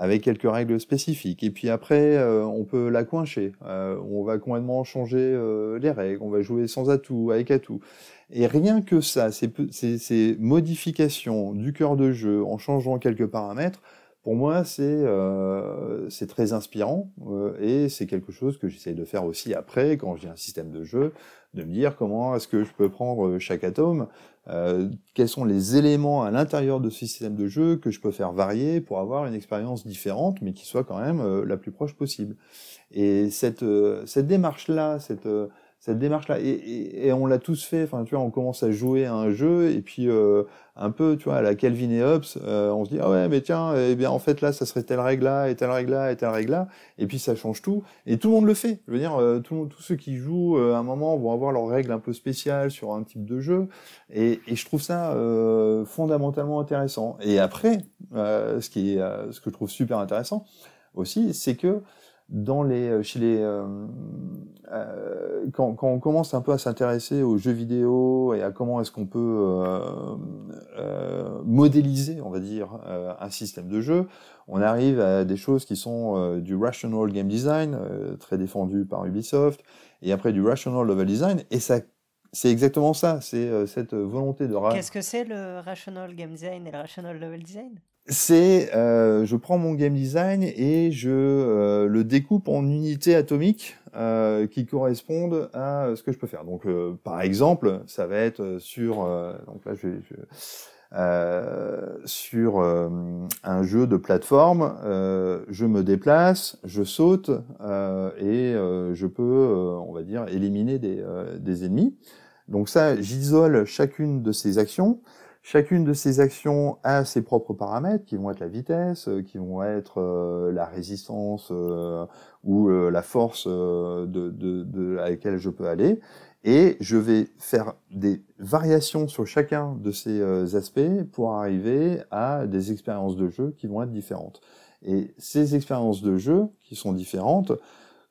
avec quelques règles spécifiques. Et puis après, euh, on peut la coincher. Euh, on va complètement changer euh, les règles. On va jouer sans atout, avec atout. Et rien que ça, ces, ces, modifications du cœur de jeu en changeant quelques paramètres, pour moi, c'est c'est très inspirant et c'est quelque chose que j'essaye de faire aussi après, quand j'ai un système de jeu, de me dire comment est-ce que je peux prendre chaque atome, euh, quels sont les éléments à l'intérieur de ce système de jeu que je peux faire varier pour avoir une expérience différente, mais qui soit quand même euh, la plus proche possible. Et cette, euh, cette démarche-là, cette, euh, cette démarche-là, et, et, et on l'a tous fait, enfin, tu vois, on commence à jouer à un jeu, et puis euh, un peu, tu vois, à la Calvin et Hobbes, euh, on se dit, ah ouais, mais tiens, eh bien, en fait, là, ça serait telle règle-là, et telle règle-là, et telle règle-là, et puis ça change tout, et tout le monde le fait. Je veux dire, euh, tout, tous ceux qui jouent, euh, à un moment, vont avoir leurs règles un peu spéciales sur un type de jeu, et, et je trouve ça euh, fondamentalement intéressant. Et après, euh, ce qui est, ce que je trouve super intéressant aussi, c'est que dans les, les, euh, euh, quand, on commence un peu à s'intéresser aux jeux vidéo et à comment est-ce qu'on peut euh, euh, modéliser, on va dire, euh, un système de jeu, on arrive à des choses qui sont euh, du rational game design, euh, très défendu par Ubisoft, et après du rational level design, et ça, c'est exactement ça, c'est euh, cette volonté de Qu'est-ce que c'est le rational game design et le rational level design? C'est, euh, je prends mon game design et je euh, le découpe en unités atomiques euh, qui correspondent à ce que je peux faire. Donc, par exemple, ça va être sur, donc là, sur un jeu de plateforme, je me déplace, je saute et je peux, on va dire, éliminer des, des ennemis. Donc ça, j'isole chacune de ces actions. Chacune de ces actions a ses propres paramètres qui vont être la vitesse, euh, qui vont être euh, la résistance euh, ou la force à laquelle je peux aller. Et je vais faire des variations sur chacun de ces aspects pour arriver à des expériences de jeu qui vont être différentes. Et ces expériences de jeu qui sont différentes,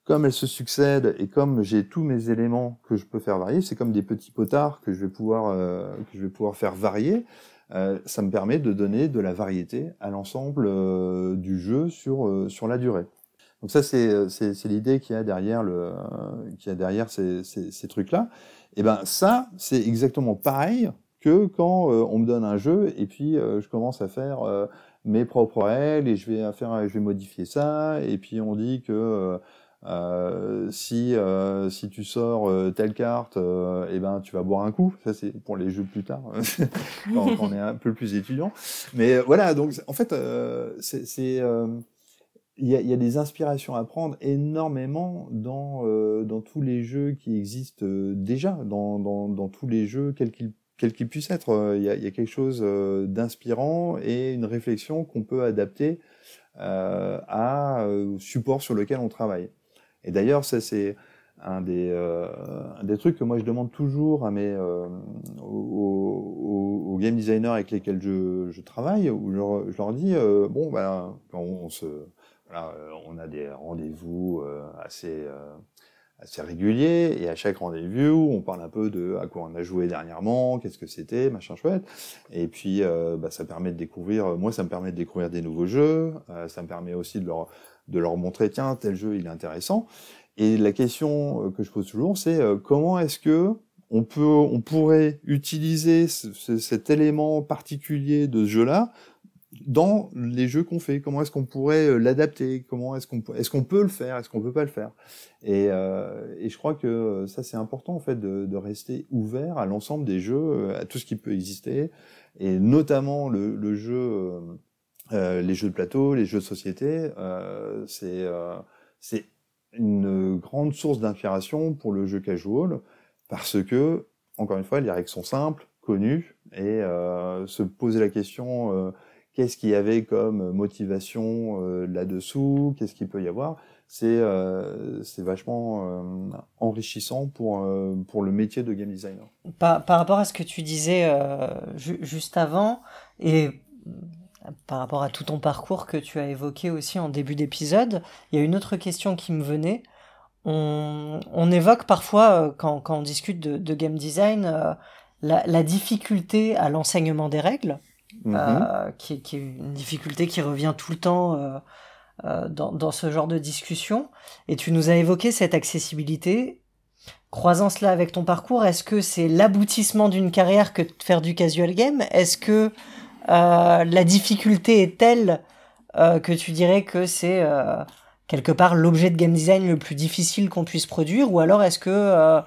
comme elles se succèdent et comme j'ai tous mes éléments que je peux faire varier, c'est comme des petits potards que je vais pouvoir euh, que je vais pouvoir faire varier. euh, ça me permet de donner de la variété à l'ensemble euh, du jeu sur sur la durée. Donc ça c'est c'est l'idée qu'il y a derrière le a derrière ces ces, ces trucs là. Et ben ça c'est exactement pareil que quand on me donne un jeu et puis je commence à faire mes propres règles et je vais faire, je vais modifier ça et puis on dit que si si tu sors telle carte, et eh ben tu vas boire un coup. Ça c'est pour les jeux plus tard quand, on est un peu plus étudiant. Mais voilà, donc en fait c'est il y, a, y, a, des inspirations à prendre énormément dans, euh, dans tous les jeux qui existent déjà, dans, dans, dans tous les jeux, quels qu'ils quel qu'il puisse être. Euh, il y, a, y, a, quelque chose euh, d'inspirant et une réflexion qu'on peut adapter euh, à, au support sur lequel on travaille. Et d'ailleurs, ça c'est un des, euh, des trucs que moi je demande toujours à mes, euh, aux, aux, game designers avec lesquels je, je travaille, où je leur, je leur dis, euh, bon, ben, quand on se... Voilà, on a des rendez-vous assez assez régulier et à chaque rendez-vous on parle un peu de à quoi on a joué dernièrement qu'est-ce que c'était machin chouette. Et puis euh, bah, ça permet de découvrir moi ça me permet de découvrir des nouveaux jeux euh, ça me permet aussi de leur de leur montrer tiens tel jeu il est intéressant. Et la question euh, que je pose toujours c'est euh, comment est-ce que on peut on pourrait utiliser ce, ce, cet élément particulier de ce jeu là dans les jeux qu'on fait? Comment est-ce qu'on pourrait euh, l'adapter? Comment est-ce qu'on est-ce qu'on peut le faire? Est-ce qu'on peut pas le faire? Et, euh, et, je crois que ça c'est important en fait de, de, rester ouvert à l'ensemble des jeux, à tout ce qui peut exister, et notamment le, le jeu, euh, euh les jeux de plateau, les jeux de société. Euh, c'est c'est une grande source d'inspiration pour le jeu casual parce que encore une fois les règles sont simples, connues et se poser la question qu'est-ce qu'il y avait comme motivation euh, là-dessous, qu'est-ce qu'il peut y avoir. C'est euh, vachement euh, enrichissant pour, euh, pour le métier de game designer. Par, par rapport à ce que tu disais euh, ju juste avant, et par rapport à tout ton parcours que tu as évoqué aussi en début d'épisode, il y a une autre question qui me venait. On, on évoque parfois, quand, quand on discute de, de game design, la, la difficulté à l'enseignement des règles. Mmh. Euh, qui, qui, est une difficulté qui revient tout le temps euh, euh, dans, dans, ce genre de discussion. Et tu nous as évoqué cette accessibilité. Croisant cela avec ton parcours, est-ce que c'est l'aboutissement d'une carrière que de faire du casual game? Est-ce que euh, la difficulté est telle euh, que tu dirais que c'est euh, quelque part l'objet de game design le plus difficile qu'on puisse produire Ou alors est-ce que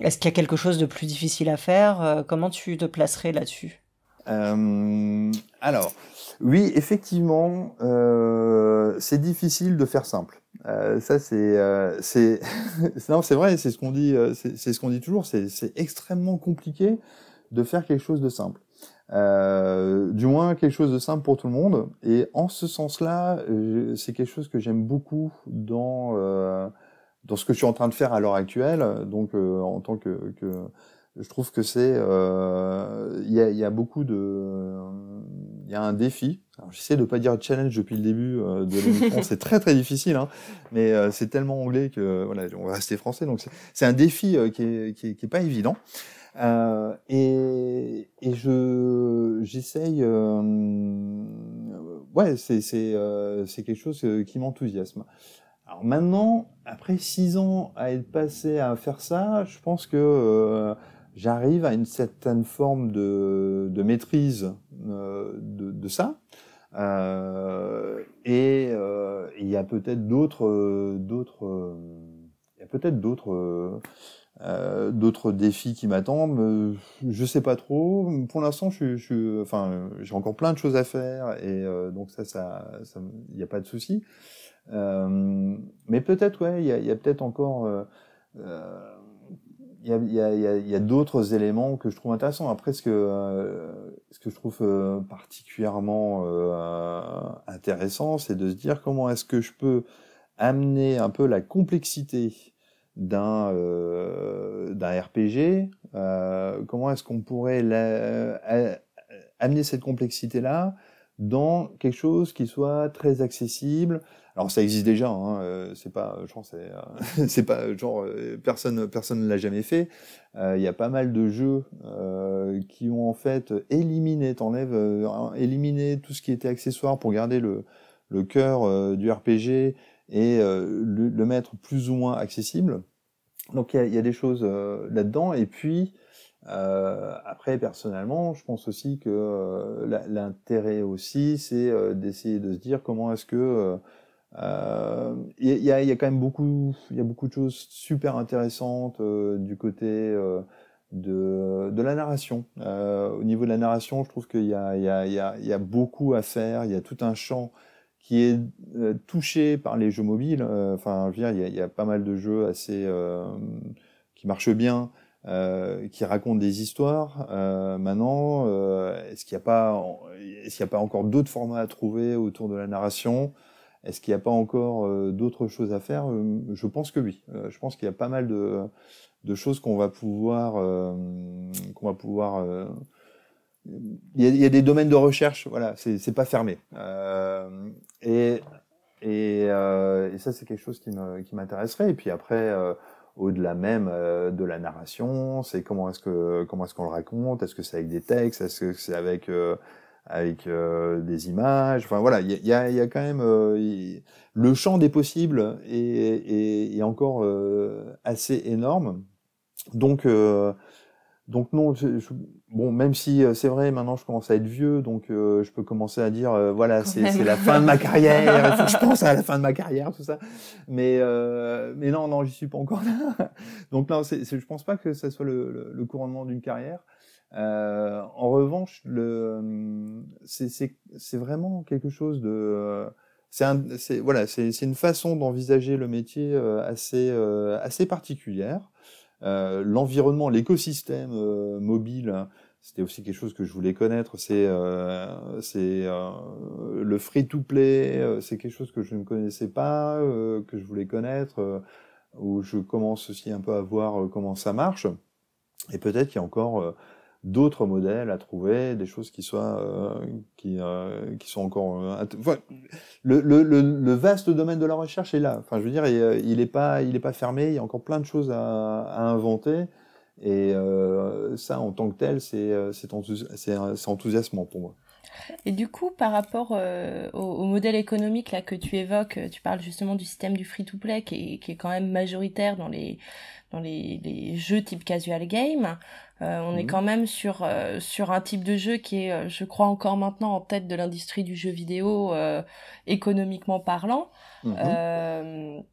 est-ce qu'il y a quelque chose de plus difficile à faire Comment tu te placerais là-dessus? Alors, oui, effectivement, c'est difficile de faire simple. Ça, c'est, c'est, non, c'est vrai, c'est ce qu'on dit, c'est ce qu'on dit toujours. C'est extrêmement compliqué de faire quelque chose de simple. Euh, du moins quelque chose de simple pour tout le monde. Et en ce sens-là, c'est quelque chose que j'aime beaucoup dans dans ce que je suis en train de faire à l'heure actuelle. Donc, en tant que, que je trouve que c'est euh, il y, a, y, a, beaucoup de il y a un défi. J'essaie de pas dire challenge depuis le début euh, de l'émission. C'est très très difficile hein, mais euh, c'est tellement anglais que voilà on va rester français. Donc c'est un défi qui est, qui, est, qui, est, pas évident et, et je j'essaye ouais c'est c'est c'est quelque chose qui m'enthousiasme alors maintenant après six ans à être passé à faire ça je pense que j'arrive à une certaine forme de, de maîtrise euh, de, de, ça. Euh, et euh, il y a peut-être d'autres, d'autres, il y a peut-être d'autres, euh, d'autres défis qui m'attendent. Je sais pas trop. Pour l'instant, je, je, enfin, j'ai encore plein de choses à faire et donc ça, ça, il n'y a pas de souci. mais peut-être, ouais, il y a, y a peut-être encore il y a, y a, y a d'autres éléments que je trouve intéressants. Après, ce que, euh, ce que je trouve euh, particulièrement euh, intéressant, c'est de se dire comment est-ce que je peux amener un peu la complexité d'un euh, d'un RPG. Euh, comment est-ce qu'on pourrait la, amener cette complexité là dans quelque chose qui soit très accessible, alors ça existe déjà, hein, euh, c'est pas, genre c'est, euh, pas genre euh, personne personne ne l'a jamais fait. Il y a pas mal de jeux qui ont en fait éliminé, t'enlèves, éliminé tout ce qui était accessoire pour garder le le cœur du RPG et le, le, mettre plus ou moins accessible. Donc il y a, des choses là-dedans et puis Euh, après, personnellement, je pense aussi que euh, l'intérêt aussi, c'est euh, d'essayer de se dire comment est-ce que euh, euh, il y, a, quand même beaucoup, il y a beaucoup de choses super intéressantes euh, du côté euh, de, la narration. Euh, au niveau de la narration, je trouve qu'il y a beaucoup à faire. Il y a tout un champ qui est euh, touché par les jeux mobiles. Euh, Enfin, je veux dire, il y y a pas mal de jeux assez euh, qui marchent bien, euh, qui racontent des histoires. Euh, maintenant, euh, est-ce qu'il n'y a pas, est-ce qu'il n'y a pas encore d'autres formats à trouver autour de la narration? Est-ce qu'il n'y a pas encore d'autres choses à faire? Je pense que oui. Je pense qu'il y a pas mal de, de choses qu'on va pouvoir, qu'on va pouvoir. Il y, a, des domaines de recherche, voilà, c'est pas fermé. Euh, et euh, et ça, c'est quelque chose qui m'intéresserait. Et puis après, euh, au-delà même de la narration, c'est comment est-ce que est-ce qu'on le raconte? Est-ce que c'est avec des textes? Est-ce que c'est avec avec des images? Enfin voilà, il y a, quand même le champ des possibles est, est, encore assez énorme. Donc donc non, je- je- bon, même si euh, c'est vrai, maintenant je commence à être vieux, donc euh, je peux commencer à dire, euh, voilà, c'est la fin de ma carrière, il faut que je pense à la fin de ma carrière, tout ça. Mais euh, mais non, non, j'y suis pas encore là. Donc non, c'est, c'est- je pense pas que ça soit le, le, le couronnement d'une carrière. Euh, en revanche, le, c'est, c'est, c'est vraiment quelque chose de, c'est un, c'est voilà, c'est, c'est une façon d'envisager le métier euh, assez euh, assez particulière. Euh, l'environnement, l'écosystème euh, mobile, c'était aussi quelque chose que je voulais connaître. C'est euh, le free-to-play, euh, c'est quelque chose que je ne connaissais pas, que je voulais connaître, où je commence aussi un peu à voir comment ça marche. Et peut-être qu'il y a encore d'autres modèles à trouver, des choses qui soient euh, qui euh, qui sont encore euh, le, le, le, vaste domaine de la recherche est là. Enfin, je veux dire, il, il est pas il est pas fermé. Il y a encore plein de choses à, à inventer. Et ça, en tant que tel, c'est c'est enthousi- enthousiasmant pour moi. Et du coup, par rapport au, modèle économique là que tu évoques, tu parles justement du système du free-to-play qui qui est quand même majoritaire dans les dans les, les jeux type casual game. Euh, on est Mhm. quand même sur euh, sur un type de jeu qui est, euh, je crois, encore maintenant en tête de l'industrie du jeu vidéo euh, économiquement parlant. Mhm.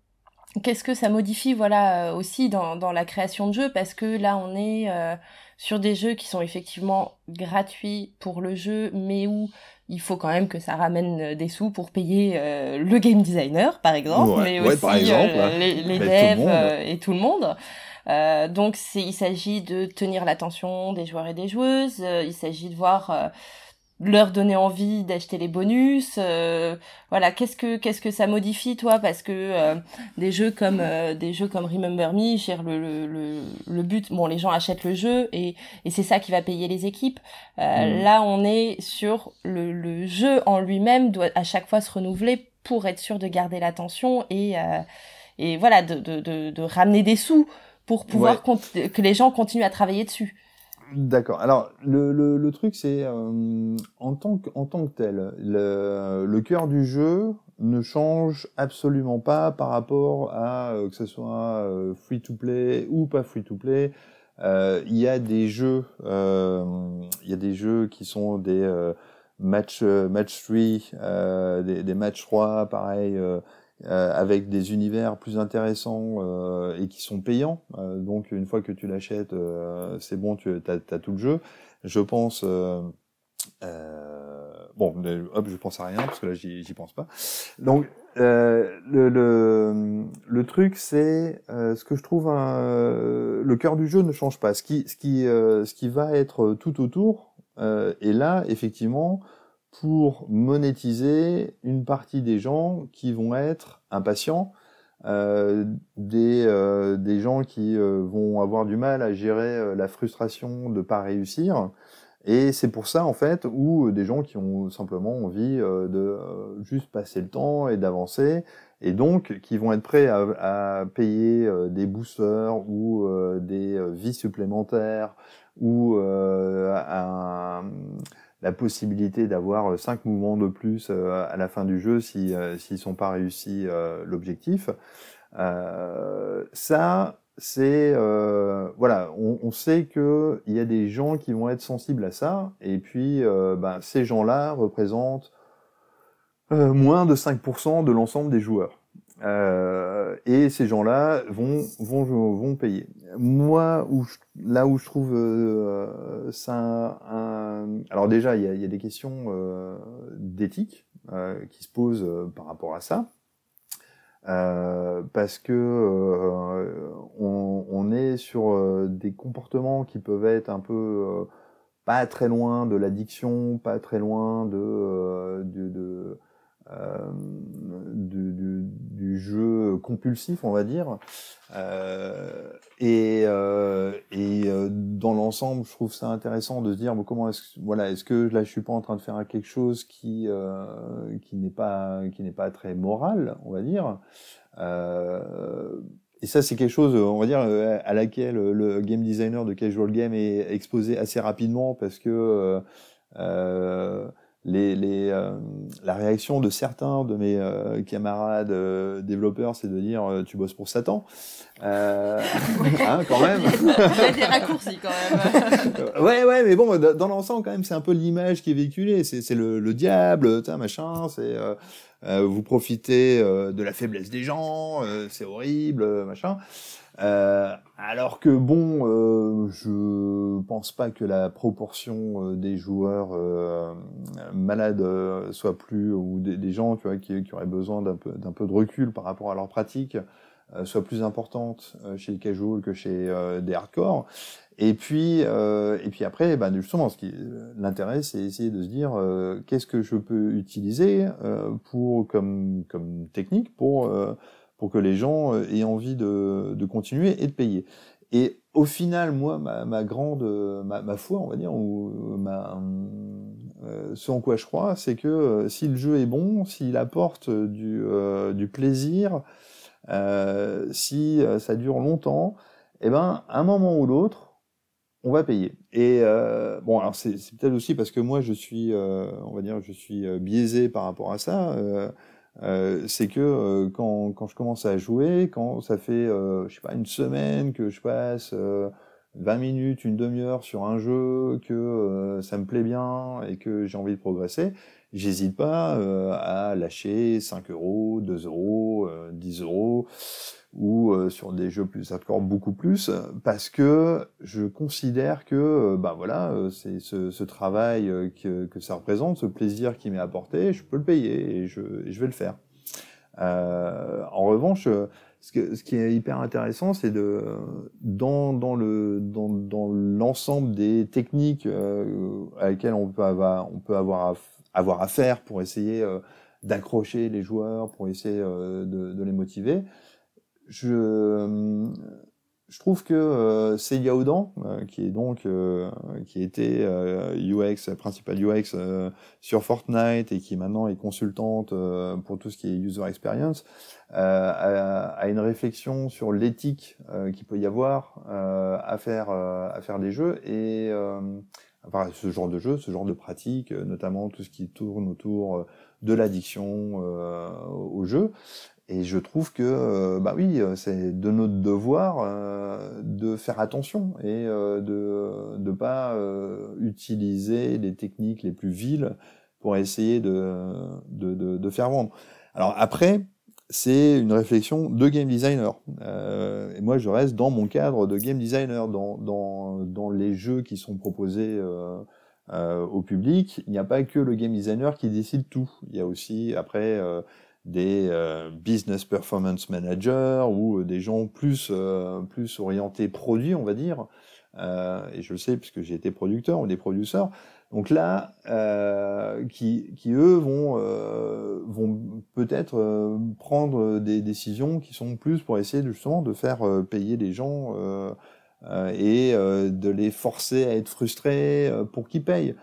Qu'est-ce que ça modifie, voilà, euh, aussi dans, dans la création de jeux? Parce que là, on est euh, sur des jeux qui sont effectivement gratuits pour le jeu, mais où il faut quand même que ça ramène euh, des sous pour payer euh, le game designer, par exemple, Ouais, mais ouais, aussi exemple, euh, les, le devs euh, et tout le monde. Euh, donc, c'est, il s'agit de tenir l'attention des joueurs et des joueuses. euh, il s'agit de voir euh, leur donner envie d'acheter les bonus. euh, voilà, qu'est-ce que qu'est-ce que ça modifie toi? Parce que euh, des jeux comme euh, des jeux comme Remember Me, dire, le, le, le, le but, bon, les gens achètent le jeu et, et c'est ça qui va payer les équipes. Euh, Mhm. Là, on est sur le, le jeu en lui-même doit à chaque fois se renouveler pour être sûr de garder l'attention et euh, et voilà de, de, de, de ramener des sous pour pouvoir Ouais. que les gens continuent à travailler dessus. D'accord. Alors le, le, truc c'est euh, en tant que en tant que tel, le, le cœur du jeu ne change absolument pas par rapport à euh, que ce soit free to play ou pas free to play. Euh, Il y a des jeux, euh, il y a des jeux qui sont des euh, match euh, match 3, euh, des, des match 3, pareil. Euh, avec des univers plus intéressants euh, et qui sont payants. Euh, donc une fois que tu l'achètes, euh, c'est bon, tu as, tout le jeu. Je pense... Euh, euh, bon, hop, je pense à rien parce que là, j'y pense pas. Donc, le, le, le truc, c'est ce que je trouve un, le cœur du jeu ne change pas. Ce qui, ce qui, ce qui va être tout autour est là, effectivement, pour monétiser une partie des gens qui vont être impatients, euh, des, euh, des gens qui euh, vont avoir du mal à gérer euh, la frustration de pas réussir. Et c'est pour ça, en fait, où des gens qui ont simplement envie euh, de juste passer le temps et d'avancer, et donc qui vont être prêts à, à payer des boosters ou des vies supplémentaires ou euh, un, la possibilité d'avoir cinq mouvements de plus euh, à la fin du jeu si euh, s'ils sont pas réussi euh, l'objectif. Euh, ça, c'est euh, voilà, on, sait que il y a des gens qui vont être sensibles à ça, et puis euh, ben, ces gens-là représentent euh, moins de 5% de l'ensemble des joueurs. Euh, et ces gens-là vont, vont, vont payer. Moi, là où je trouve euh, ça un... Alors déjà, il y a, des questions euh, d'éthique euh, qui se posent euh, par rapport à ça. Euh, parce que euh, on, est sur euh, des comportements qui peuvent être un peu euh, pas très loin de l'addiction, pas très loin de, euh, euh, du, du- du jeu compulsif, on va dire. Euh, et euh, et euh, dans l'ensemble, je trouve ça intéressant de se dire bon, comment est-ce voilà est-ce que là je suis pas en train de faire quelque chose qui euh, qui n'est pas qui n'est pas très moral, on va dire. Euh, et ça, c'est quelque chose, on va dire, euh, à laquelle le game designer de casual game est exposé assez rapidement parce que euh, euh, les, les, euh, la réaction de certains de mes euh, camarades euh, développeurs, c'est de dire euh, tu bosses pour Satan, euh, hein, quand même. Il y a des raccourcis quand même. ouais, ouais, mais bon, dans l'ensemble, quand même, c'est un peu l'image qui est véhiculée. C'est, c'est le, le diable, tu machin. C'est euh, euh, vous profitez euh, de la faiblesse des gens. euh, c'est horrible, euh, machin. Euh, alors que bon, euh, je pense pas que la proportion euh, des joueurs euh, malades euh, soit plus ou des, gens, tu vois, qui, qui auraient besoin d'un peu d'un peu de recul par rapport à leur pratique euh, soit plus importante chez les casuals que chez des hardcore. Et puis, euh, et puis après, ben justement, ce qui l'intérêt, c'est essayer de se dire euh, qu'est-ce que je peux utiliser euh, pour comme comme technique pour pour que les gens euh, aient envie de, continuer et de payer. Et au final, moi, ma, grande, ma, ma foi, on va dire, ou euh, ce en quoi je crois, c'est que euh, si le jeu est bon, s'il apporte du, euh, plaisir, euh, si euh, ça dure longtemps, eh ben, à un moment ou l'autre, on va payer. Et euh, bon, alors c'est peut-être aussi parce que moi, je suis, euh, on va dire, je suis euh, biaisé par rapport à ça. Euh, euh, c'est que euh, quand, quand je commence à jouer, quand ça fait, euh, je sais pas, une semaine que je passe euh, 20 minutes, une demi-heure sur un jeu, que euh, ça me plaît bien et que j'ai envie de progresser, j'hésite pas euh, à lâcher 5 euros, 2 euros, euh, 10 euros ou euh, sur des jeux plus hardcore beaucoup plus parce que je considère que euh, bah voilà euh, c'est ce, ce travail euh, que, que ça représente ce plaisir qui m'est apporté je peux le payer et je, je vais le faire. Euh, en revanche euh, ce, que, ce qui est hyper intéressant c'est de dans, dans le dans, dans l'ensemble des techniques euh, à lesquelles on peut avoir on peut avoir avoir affaire pour essayer euh, d'accrocher les joueurs pour essayer euh, de, les motiver. Je, je trouve que euh, Odan, euh, qui est donc qui était UX principal UX sur Fortnite et qui maintenant est consultante pour tout ce qui est user experience, a, une réflexion sur l'éthique qu'il peut y avoir à faire à faire des jeux. Et enfin, ce genre de jeu, ce genre de pratique, euh, notamment tout ce qui tourne autour euh, de l'addiction euh, au jeu. Et je trouve que, euh, bah oui, c'est de notre devoir euh, de faire attention et euh, de ne pas utiliser les techniques les plus viles pour essayer de, de, de, de faire vendre. Alors après, c'est une réflexion de game designer. Euh, et moi, je reste dans mon cadre de game designer, dans, dans, dans les jeux qui sont proposés euh, euh, au public. Il n'y a pas que le game designer qui décide tout. Il y a aussi, après... Des business performance managers ou des gens plus plus orientés produits on va dire et je le sais puisque j'ai été producteur ou des producteurs donc là euh, qui eux vont euh, peut-être euh, prendre des décisions qui sont plus pour essayer justement de faire payer les gens et de les forcer à être frustrés pour qu'ils payent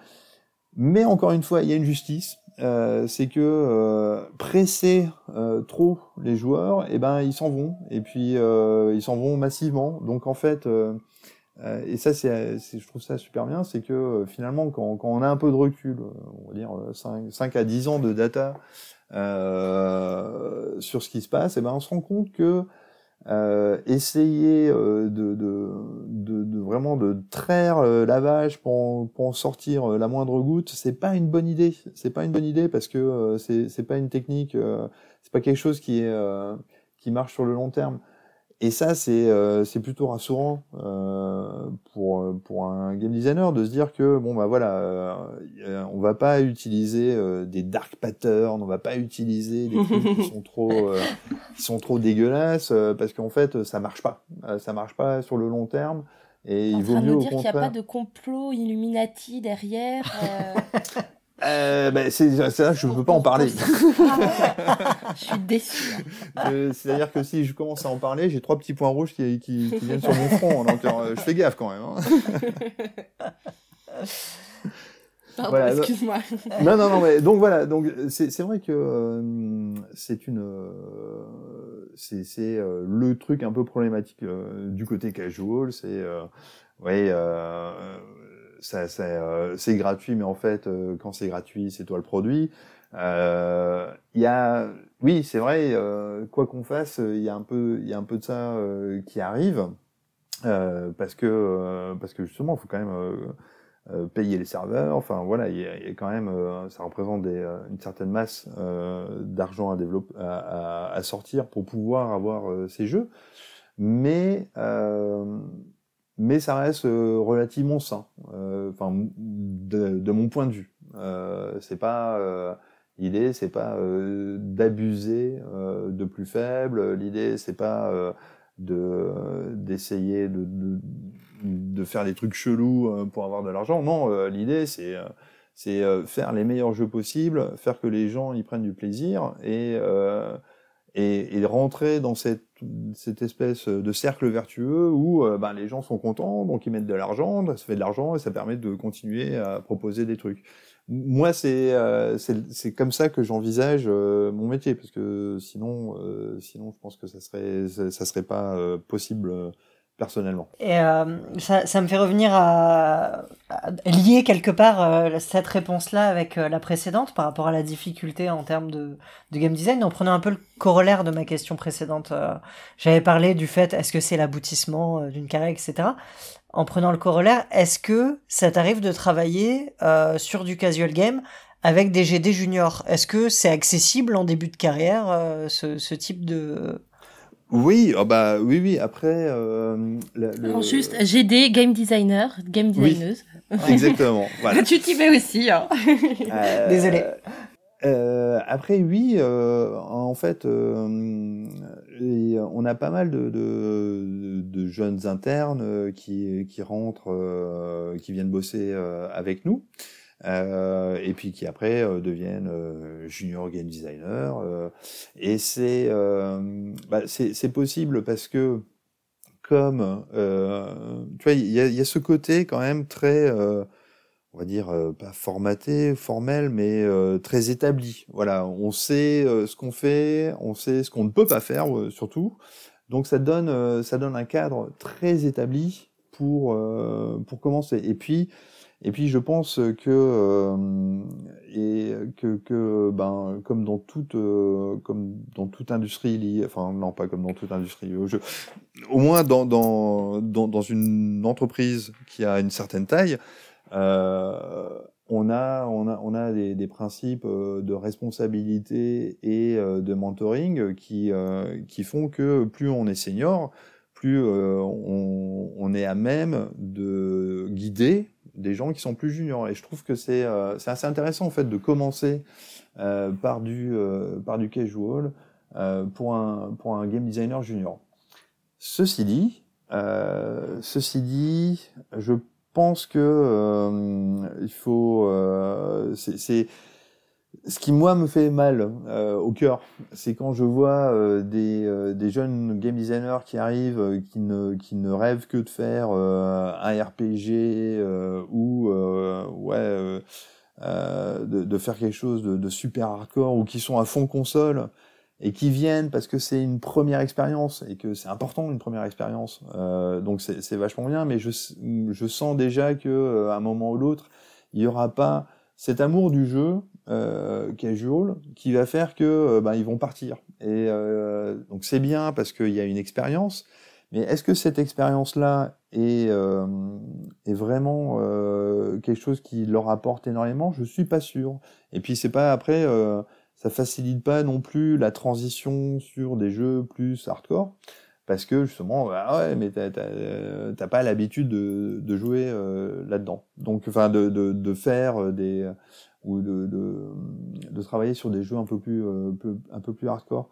mais encore une fois il y a une justice c'est que presser trop les joueurs, eh ben ils s'en vont et puis ils s'en vont massivement. Donc en fait, et ça c'est, je trouve ça super bien, c'est que euh, finalement quand, on a un peu de recul, on va dire 5, 5 à 10 ans de data euh, sur ce qui se passe, et eh ben on se rend compte que euh, essayer euh, de, de, de, de, vraiment de traire euh, la vache pour, en sortir euh, la moindre goutte, c'est pas une bonne idée. C'est pas une bonne idée parce que euh, c'est c'est pas une technique, c'est pas quelque chose qui est qui marche sur le long terme. Et ça, c'est euh, c'est plutôt rassurant euh, pour pour un game designer de se dire que bon bah voilà, euh, on va pas utiliser euh, des dark patterns, on va pas utiliser des trucs qui sont trop euh, qui sont trop dégueulasses euh, parce qu'en fait ça marche pas, ça marche pas sur le long terme. Et il vaut mieux au dire qu'il n'y a pas de complot Illuminati derrière. euh, ben, c'est là que je ne peux pas en parler. Je suis déçue. Euh, C'est-à-dire que si je commence à en parler, j'ai trois petits points rouges qui, qui, qui viennent sur mon front. Donc euh, je fais gaffe quand même. hein. Pardon, Voilà, excuse-moi. non, non, non, mais donc voilà, donc c'est vrai que euh, c'est une, euh, c'est euh, le truc un peu problématique du côté casual, c'est, ouais, ça, ça, euh, c'est gratuit, mais en fait, euh, quand c'est gratuit, c'est toi le produit. Euh, Il y a, oui, c'est vrai, euh, quoi qu'on fasse, il y a un peu, il y a un peu de ça euh, qui arrive. Parce que parce que justement, il faut quand même payer les serveurs. Enfin voilà, il y y a quand même, ça représente des, une certaine masse d'argent à développer, à, à, à sortir pour pouvoir avoir ces jeux. Mais mais ça reste euh, relativement sain. Euh, Enfin, de, mon point de vue, euh, c'est pas l'idée, c'est pas d'abuser de plus faible. L'idée, c'est pas de d'essayer de, faire des trucs chelous pour avoir de l'argent. Non, l'idée c'est c'est faire les meilleurs jeux possibles, faire que les gens y prennent du plaisir et et, et rentrer dans cette cette espèce de cercle vertueux où euh, ben, les gens sont contents, donc ils mettent de l'argent, ça fait de l'argent et ça permet de continuer à proposer des trucs. Moi, c'est euh, c'est comme ça que j'envisage euh, mon métier, parce que sinon, euh, sinon, je pense que ça serait ça, ça serait pas euh, possible personnellement. Et euh, ça, ça me fait revenir à, à lier quelque part euh, cette réponse-là avec euh, la précédente par rapport à la difficulté en termes de, de game design. En prenant un peu le corollaire de ma question précédente, euh, j'avais parlé du fait est-ce que c'est l'aboutissement euh, d'une carrière, etc. En prenant le corollaire, est-ce que ça t'arrive de travailler sur du casual game avec des GD juniors? Est-ce que c'est accessible en début de carrière ce, ce type de Oui, ah bah oui, oui. Après, euh, le- Alors juste, GD, game designer, game Oui. designeuse. exactement. Voilà. Tu t'y mets aussi. Hein. Euh, Désolé. euh, après, oui, euh, en fait, euh, et on a pas mal de, de, de jeunes internes qui, qui rentrent, euh, qui viennent bosser euh, avec nous, euh, et puis qui après euh, deviennent euh, junior game designer. et c'est bah, c'est c'est possible parce que comme tu vois, il y a, ce côté quand même très on va dire pas formaté, formel, mais très établi. Voilà, on sait ce qu'on fait, on sait ce qu'on ne peut pas faire surtout. Donc ça donne ça donne un cadre très établi pour pour commencer. Et puis et puis je pense que euh, et que que ben comme dans toute euh, comme dans toute industrie liée, enfin non pas comme dans toute industrie, je, au moins dans dans dans dans une entreprise qui a une certaine taille. Euh, on a, on a, on a des, des principes euh, de responsabilité et euh, de mentoring qui, euh, qui font que plus on est senior, plus on, on est à même de guider des gens qui sont plus juniors. Et je trouve que c'est euh, assez intéressant en fait de commencer euh, par du euh, par du casual pour un pour un game designer junior. Ceci dit, ceci dit, je pense que il faut c'est- ce qui moi me fait mal euh, au cœur, c'est quand je vois euh, des, euh, des jeunes game designers qui arrivent, euh, qui ne qui ne rêvent que de faire euh, un RPG euh, ou ouais de, de faire quelque chose de, de super hardcore ou qui sont à fond console et qui viennent parce que c'est une première expérience et que c'est important une première expérience. Donc c'est vachement bien, mais je, je sens déjà que à un moment ou l'autre, il y aura pas cet amour du jeu casual qui va faire que ben, ils vont partir. Et donc c'est bien parce qu'il y a une expérience, mais est-ce que cette expérience-là est, euh, est vraiment euh, quelque chose qui leur apporte énormément? Je suis pas sûr. Et puis c'est pas après, euh, ça facilite pas non plus la transition sur des jeux plus hardcore, parce que justement, bah ouais, mais t'as pas l'habitude de, jouer euh, là-dedans. Donc, enfin, de, faire des ou de, travailler sur des jeux un peu plus, un peu plus hardcore.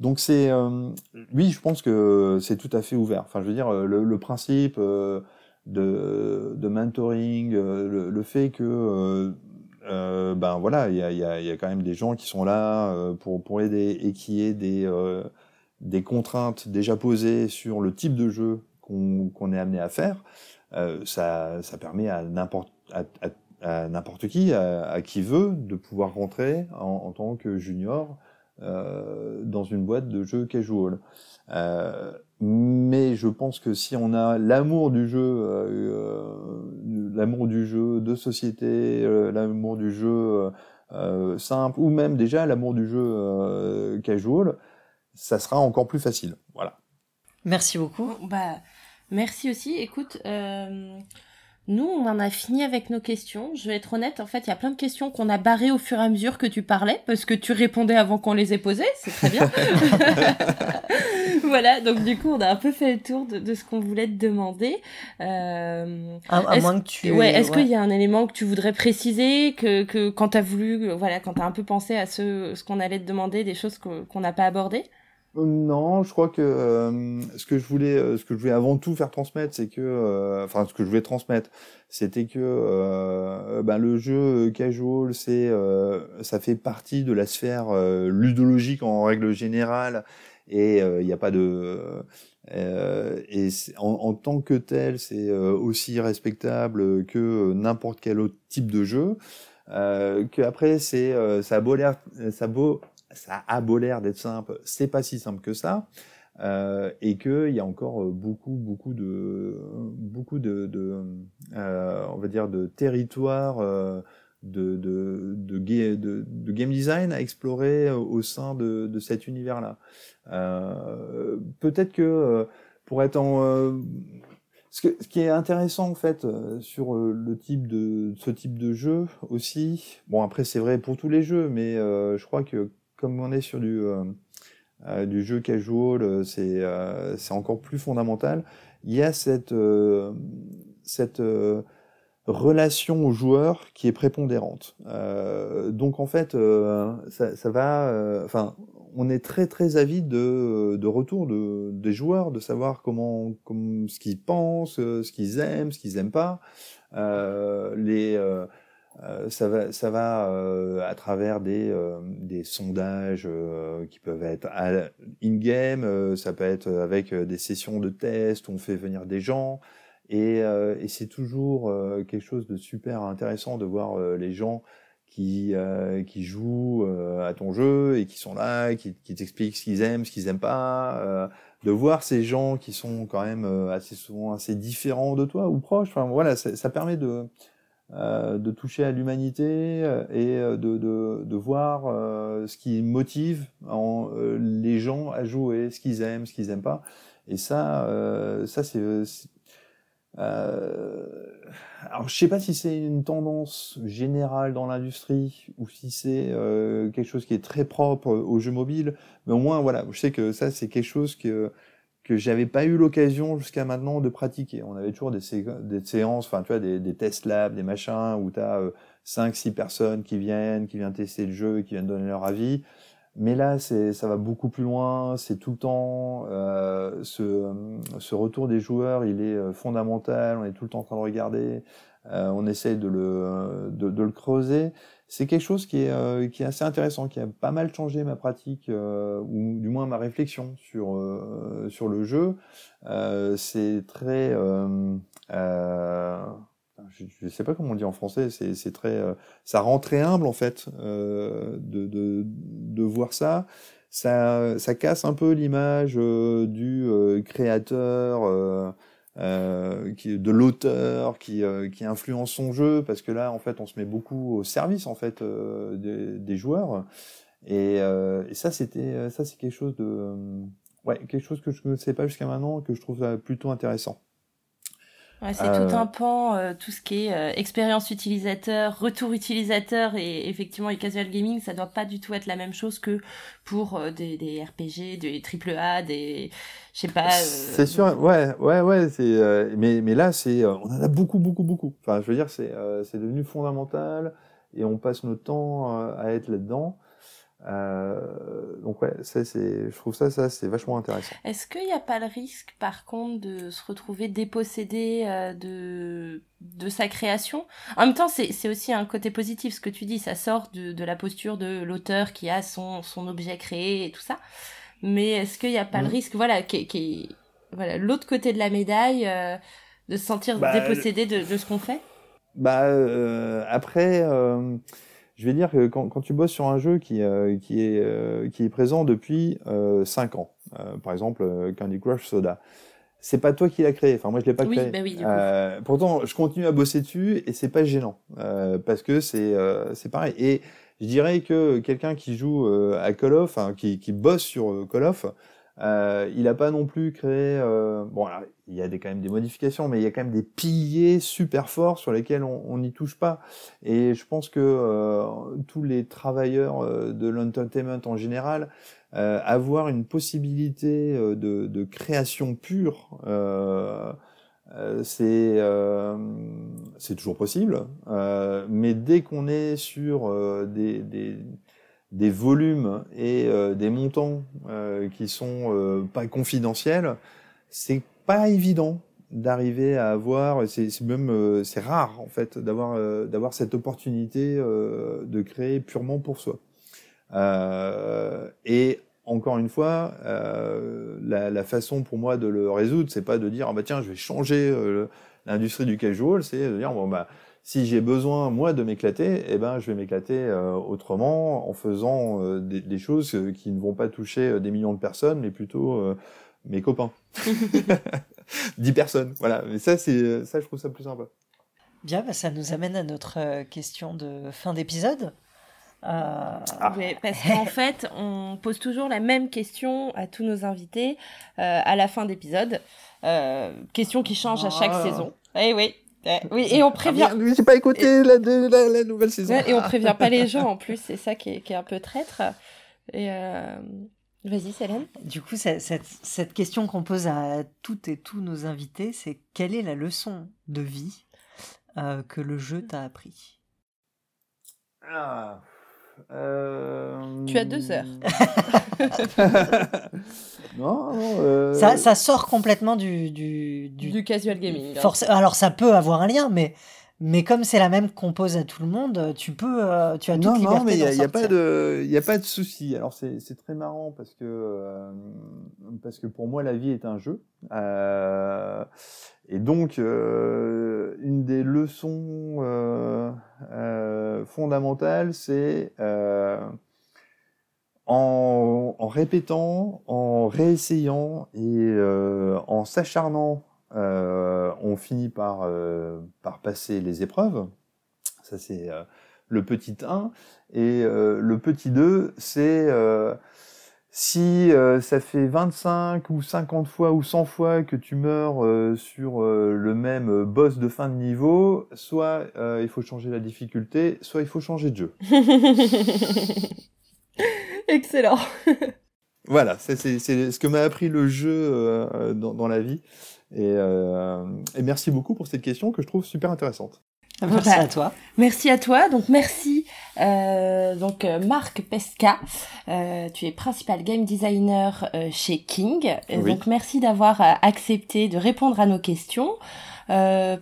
Donc c'est, euh, oui, je pense que c'est tout à fait ouvert. Enfin, je veux dire, euh, le, principe euh, de, mentoring, le, fait que, euh, ben voilà, il y a, quand même des gens qui sont là pour, pour aider et qui aient des, des contraintes déjà posées sur le type de jeu qu'on est amené à faire. ça, ça permet à n'importe qui, à, qui veut, de pouvoir rentrer en, tant que junior euh, dans une boîte de jeux casual. Euh, mais je pense que si on a l'amour du jeu, euh, l'amour du jeu de société, l'amour du jeu simple, ou même déjà l'amour du jeu casual, ça sera encore plus facile. Voilà. Merci beaucoup. Bah, merci aussi. Écoute, nous, on en a fini avec nos questions. Je vais être honnête, en fait, il y a plein de questions qu'on a barrées au fur et à mesure que tu parlais, parce que tu répondais avant qu'on les ait posées, c'est très bien. voilà, donc du coup, on a un peu fait le tour de, de ce qu'on voulait te demander. Euh, à, moins que tu... Ouais, est-ce qu'il y a un élément que tu voudrais préciser, que, que quand t'as voulu, voilà, quand t'as un peu pensé à ce, ce qu'on allait te demander, des choses qu'on n'a pas abordées? Non, je crois que euh, ce que je voulais, euh, ce que je voulais avant tout faire transmettre, c'est que, euh, enfin, ce que je voulais transmettre, c'était que ben, le jeu casual, c'est, ça fait partie de la sphère ludologique en règle générale, et il n'y a pas de, et en, en, tant que tel, c'est aussi respectable que n'importe quel autre type de jeu. Euh, que après c'est ça a beau l'air ça a beau ça a beau l'air d'être simple, c'est pas si simple que ça. Euh, et qu'il y a encore beaucoup, beaucoup de, beaucoup de, de euh, on va dire, de territoires euh, de, de, de, de, game design à explorer au sein de, de cet univers-là. Euh, Peut-être que euh, pour être en euh, ce, ce, qui est intéressant en fait sur le type de ce type de jeu aussi, bon après c'est vrai pour tous les jeux, mais je crois que comme on est sur du, euh, euh, du jeu casual, euh, c'est c'est encore plus fondamental. Il y a cette, cette relation au joueur qui est prépondérante. Donc en fait, ça, va. Enfin, on est très très avide de, de retour de, des joueurs, de savoir comment, comment ce qu'ils pensent, ce qu'ils aiment, ce qu'ils aiment pas. Les ça va, ça va euh, à travers des, euh, sondages qui peuvent être in-game, ça peut être avec des sessions de test où on fait venir des gens. Et, c'est toujours quelque chose de super intéressant de voir les gens qui, qui jouent à ton jeu et qui sont là, qui, t'expliquent ce qu'ils aiment, ce qu'ils aiment pas. de voir ces gens qui sont quand même assez souvent assez différents de toi ou proches. Enfin voilà, ça permet de euh, de toucher à l'humanité euh, et euh, de, de, voir ce qui motive les gens à jouer, ce qu'ils aiment, ce qu'ils aiment pas. Et ça, ça c'est euh, alors je sais pas si c'est une tendance générale dans l'industrie ou si c'est euh, quelque chose qui est très propre aux jeux mobiles, mais au moins voilà, je sais que ça c'est quelque chose que que j'avais pas eu l'occasion jusqu'à maintenant de pratiquer. On avait toujours des, séances, enfin tu vois, des, des test labs, des machins où tu as euh, 5-6 personnes qui viennent, qui viennent tester le jeu, qui viennent donner leur avis. Mais là, c'est, ça va beaucoup plus loin, c'est tout le temps. Euh, ce, ce retour des joueurs, il est euh, fondamental, on est tout le temps en train de regarder, euh, on essaye de le, de le creuser c'est quelque chose qui est, euh, qui est assez intéressant, qui a pas mal changé ma pratique, euh, ou du moins ma réflexion sur, euh, sur le jeu. Euh, c'est très... Euh, je ne sais pas comment on dit en français, c'est très... ça rend très humble, en fait, de, de, de voir ça. Ça, ça casse un peu l'image du créateur euh, qui, de l'auteur qui, euh, qui influence son jeu, parce que là, en fait, on se met beaucoup au service en fait euh, des, des, joueurs. Et, et ça, c'était, ça, c'est quelque chose de, ouais, quelque chose que je ne sais pas jusqu'à maintenant, que je trouve plutôt intéressant. Ouais, c'est tout un pan, euh, tout ce qui est euh, expérience utilisateur, retour utilisateur et effectivement, le casual gaming, ça doit pas du tout être la même chose que pour euh, des, des RPG, des AAA, des, je sais pas. C'est sûr, ouais, ouais, ouais, c'est, mais, mais là, c'est, on en a beaucoup, beaucoup, beaucoup. Enfin, je veux dire, c'est, c'est devenu fondamental et on passe notre temps à être là-dedans. Euh, donc ouais, c'est, je trouve ça, ça c'est vachement intéressant. Est-ce qu'il n'y a pas le risque, par contre, de se retrouver dépossédé euh, de de sa création? En même temps, c'est, aussi un côté positif, ce que tu dis, ça sort de, de la posture de l'auteur qui a son son objet créé et tout ça. Mais est-ce qu'il n'y a pas le mm. risque, voilà, qui, qui voilà, l'autre côté de la médaille, euh, de se sentir bah, dépossédé de, de ce qu'on fait? Bah après. Je vais dire que quand, quand, tu bosses sur un jeu qui, euh, qui, est, euh, qui est présent depuis euh, 5 ans, euh, par exemple Candy Crush Soda, c'est pas toi qui l'as créé. Enfin, moi, je l'ai pas oui, créé. Bah oui, du coup. pourtant, je continue à bosser dessus et c'est pas gênant parce que c'est c'est pareil. Et je dirais que quelqu'un qui joue à Call of, hein, qui, qui bosse sur Call of, euh, il n'a pas non plus créé. Euh, bon, alors, il y a des, quand même des modifications, mais il y a quand même des piliers super forts sur lesquels on n'y touche pas. Et je pense que euh, tous les travailleurs euh, de l'entertainment en général, euh, avoir une possibilité euh, de, de création pure, c'est c'est toujours possible. mais dès qu'on est sur des, des des volumes et euh, des montants euh, qui sont euh, pas confidentiels, c'est pas évident d'arriver à avoir, c'est même c'est rare en fait d'avoir d'avoir cette opportunité de créer purement pour soi. et encore une fois, la, la, façon pour moi de le résoudre, c'est pas de dire ah bah tiens je vais changer l'industrie du casual, c'est de dire bon bah si j'ai besoin moi de m'éclater, eh ben je vais m'éclater euh, autrement en faisant euh, des, des, choses euh, qui ne vont pas toucher des millions de personnes, mais plutôt mes copains. Dix personnes, voilà. Mais ça, c'est ça, je trouve ça plus sympa. Bien, bah, ça nous amène à notre question de fin d'épisode. Ah. Oui, parce qu'en fait, on pose toujours la même question à tous nos invités à la fin d'épisode. question qui change à chaque ah. saison. Eh oui, oui, et on prévient. Ah, j'ai pas écouté la, la, la, nouvelle saison. et on prévient pas les gens en plus, c'est ça qui est, qui est, un peu traître. Et euh... vas-y, Célène. Du coup, cette, cette question qu'on pose à toutes et tous nos invités, c'est quelle est la leçon de vie euh, que le jeu t'a appris? Ah. Euh... Tu as deux heures. non, euh... ça, ça, sort complètement du du, du, du casual gaming. Force... Alors ça peut avoir un lien, mais mais comme c'est la même qu'on pose à tout le monde, tu peux, euh, tu as toute non, liberté Non, mais il n'y a, a, pas de, il y a pas de souci. Alors c'est très marrant parce que euh, parce que pour moi la vie est un jeu. Euh, et donc, euh, une des leçons euh, euh, fondamentales, c'est en, répétant, en réessayant et en s'acharnant, on finit par, par passer les épreuves. Ça, c'est le petit 1. Et le petit 2, c'est si euh, ça fait 25 ou 50 fois ou 100 fois que tu meurs euh, sur euh, le même boss de fin de niveau, soit il faut changer la difficulté, soit il faut changer de jeu. Excellent. voilà, c'est ce que m'a appris le jeu dans, dans, la vie. Et, et merci beaucoup pour cette question que je trouve super intéressante. Merci à toi. Merci à toi. Donc merci euh, donc euh, Marc Pesca. Euh, tu es principal game designer euh, chez King. Donc merci d'avoir accepté de répondre à nos questions.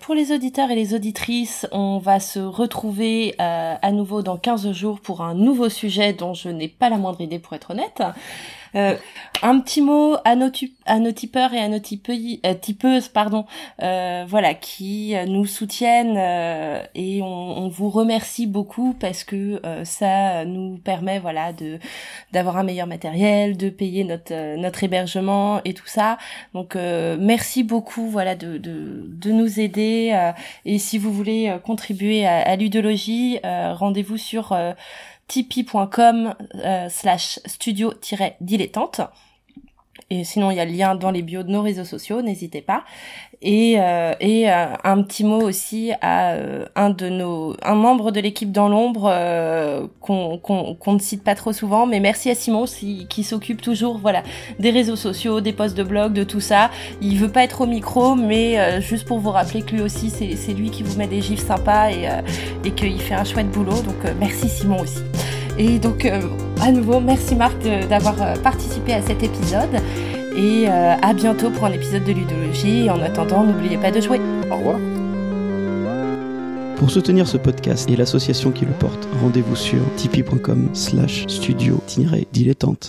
pour les auditeurs et les auditrices, on va se retrouver à nouveau dans 15 jours pour un nouveau sujet dont je n'ai pas la moindre idée pour être honnête. Euh, un petit mot à nos, tipeurs et à nos euh, tipeuses, pardon, euh, voilà, qui nous soutiennent et on, on, vous remercie beaucoup parce que ça nous permet, voilà, de d'avoir un meilleur matériel, de payer notre notre hébergement et tout ça. Donc merci beaucoup, voilà, de de, de nous aider. et si vous voulez contribuer à, à l'udologie, rendez-vous sur tipeee.com euh, slash studio-dilettante. Et sinon, il y a le lien dans les bios de nos réseaux sociaux, n'hésitez pas. Et, euh, et euh, un petit mot aussi à euh, un de nos, un membre de l'équipe dans l'ombre qu'on qu'on ne cite pas trop souvent, mais merci à Simon qui s'occupe toujours, voilà, des réseaux sociaux, des posts de blog, de tout ça. Il veut pas être au micro, mais juste pour vous rappeler que lui aussi, c'est lui qui vous met des gifs sympas et, et qu'il fait un chouette boulot. Donc merci Simon aussi. Et donc, à nouveau, merci Marc d'avoir participé à cet épisode. Et euh, à bientôt pour un épisode de Ludologie. En attendant, n'oubliez pas de jouer. Au revoir. Pour soutenir ce podcast et l'association qui le porte, rendez-vous sur tipeee.com slash studio-dilettante.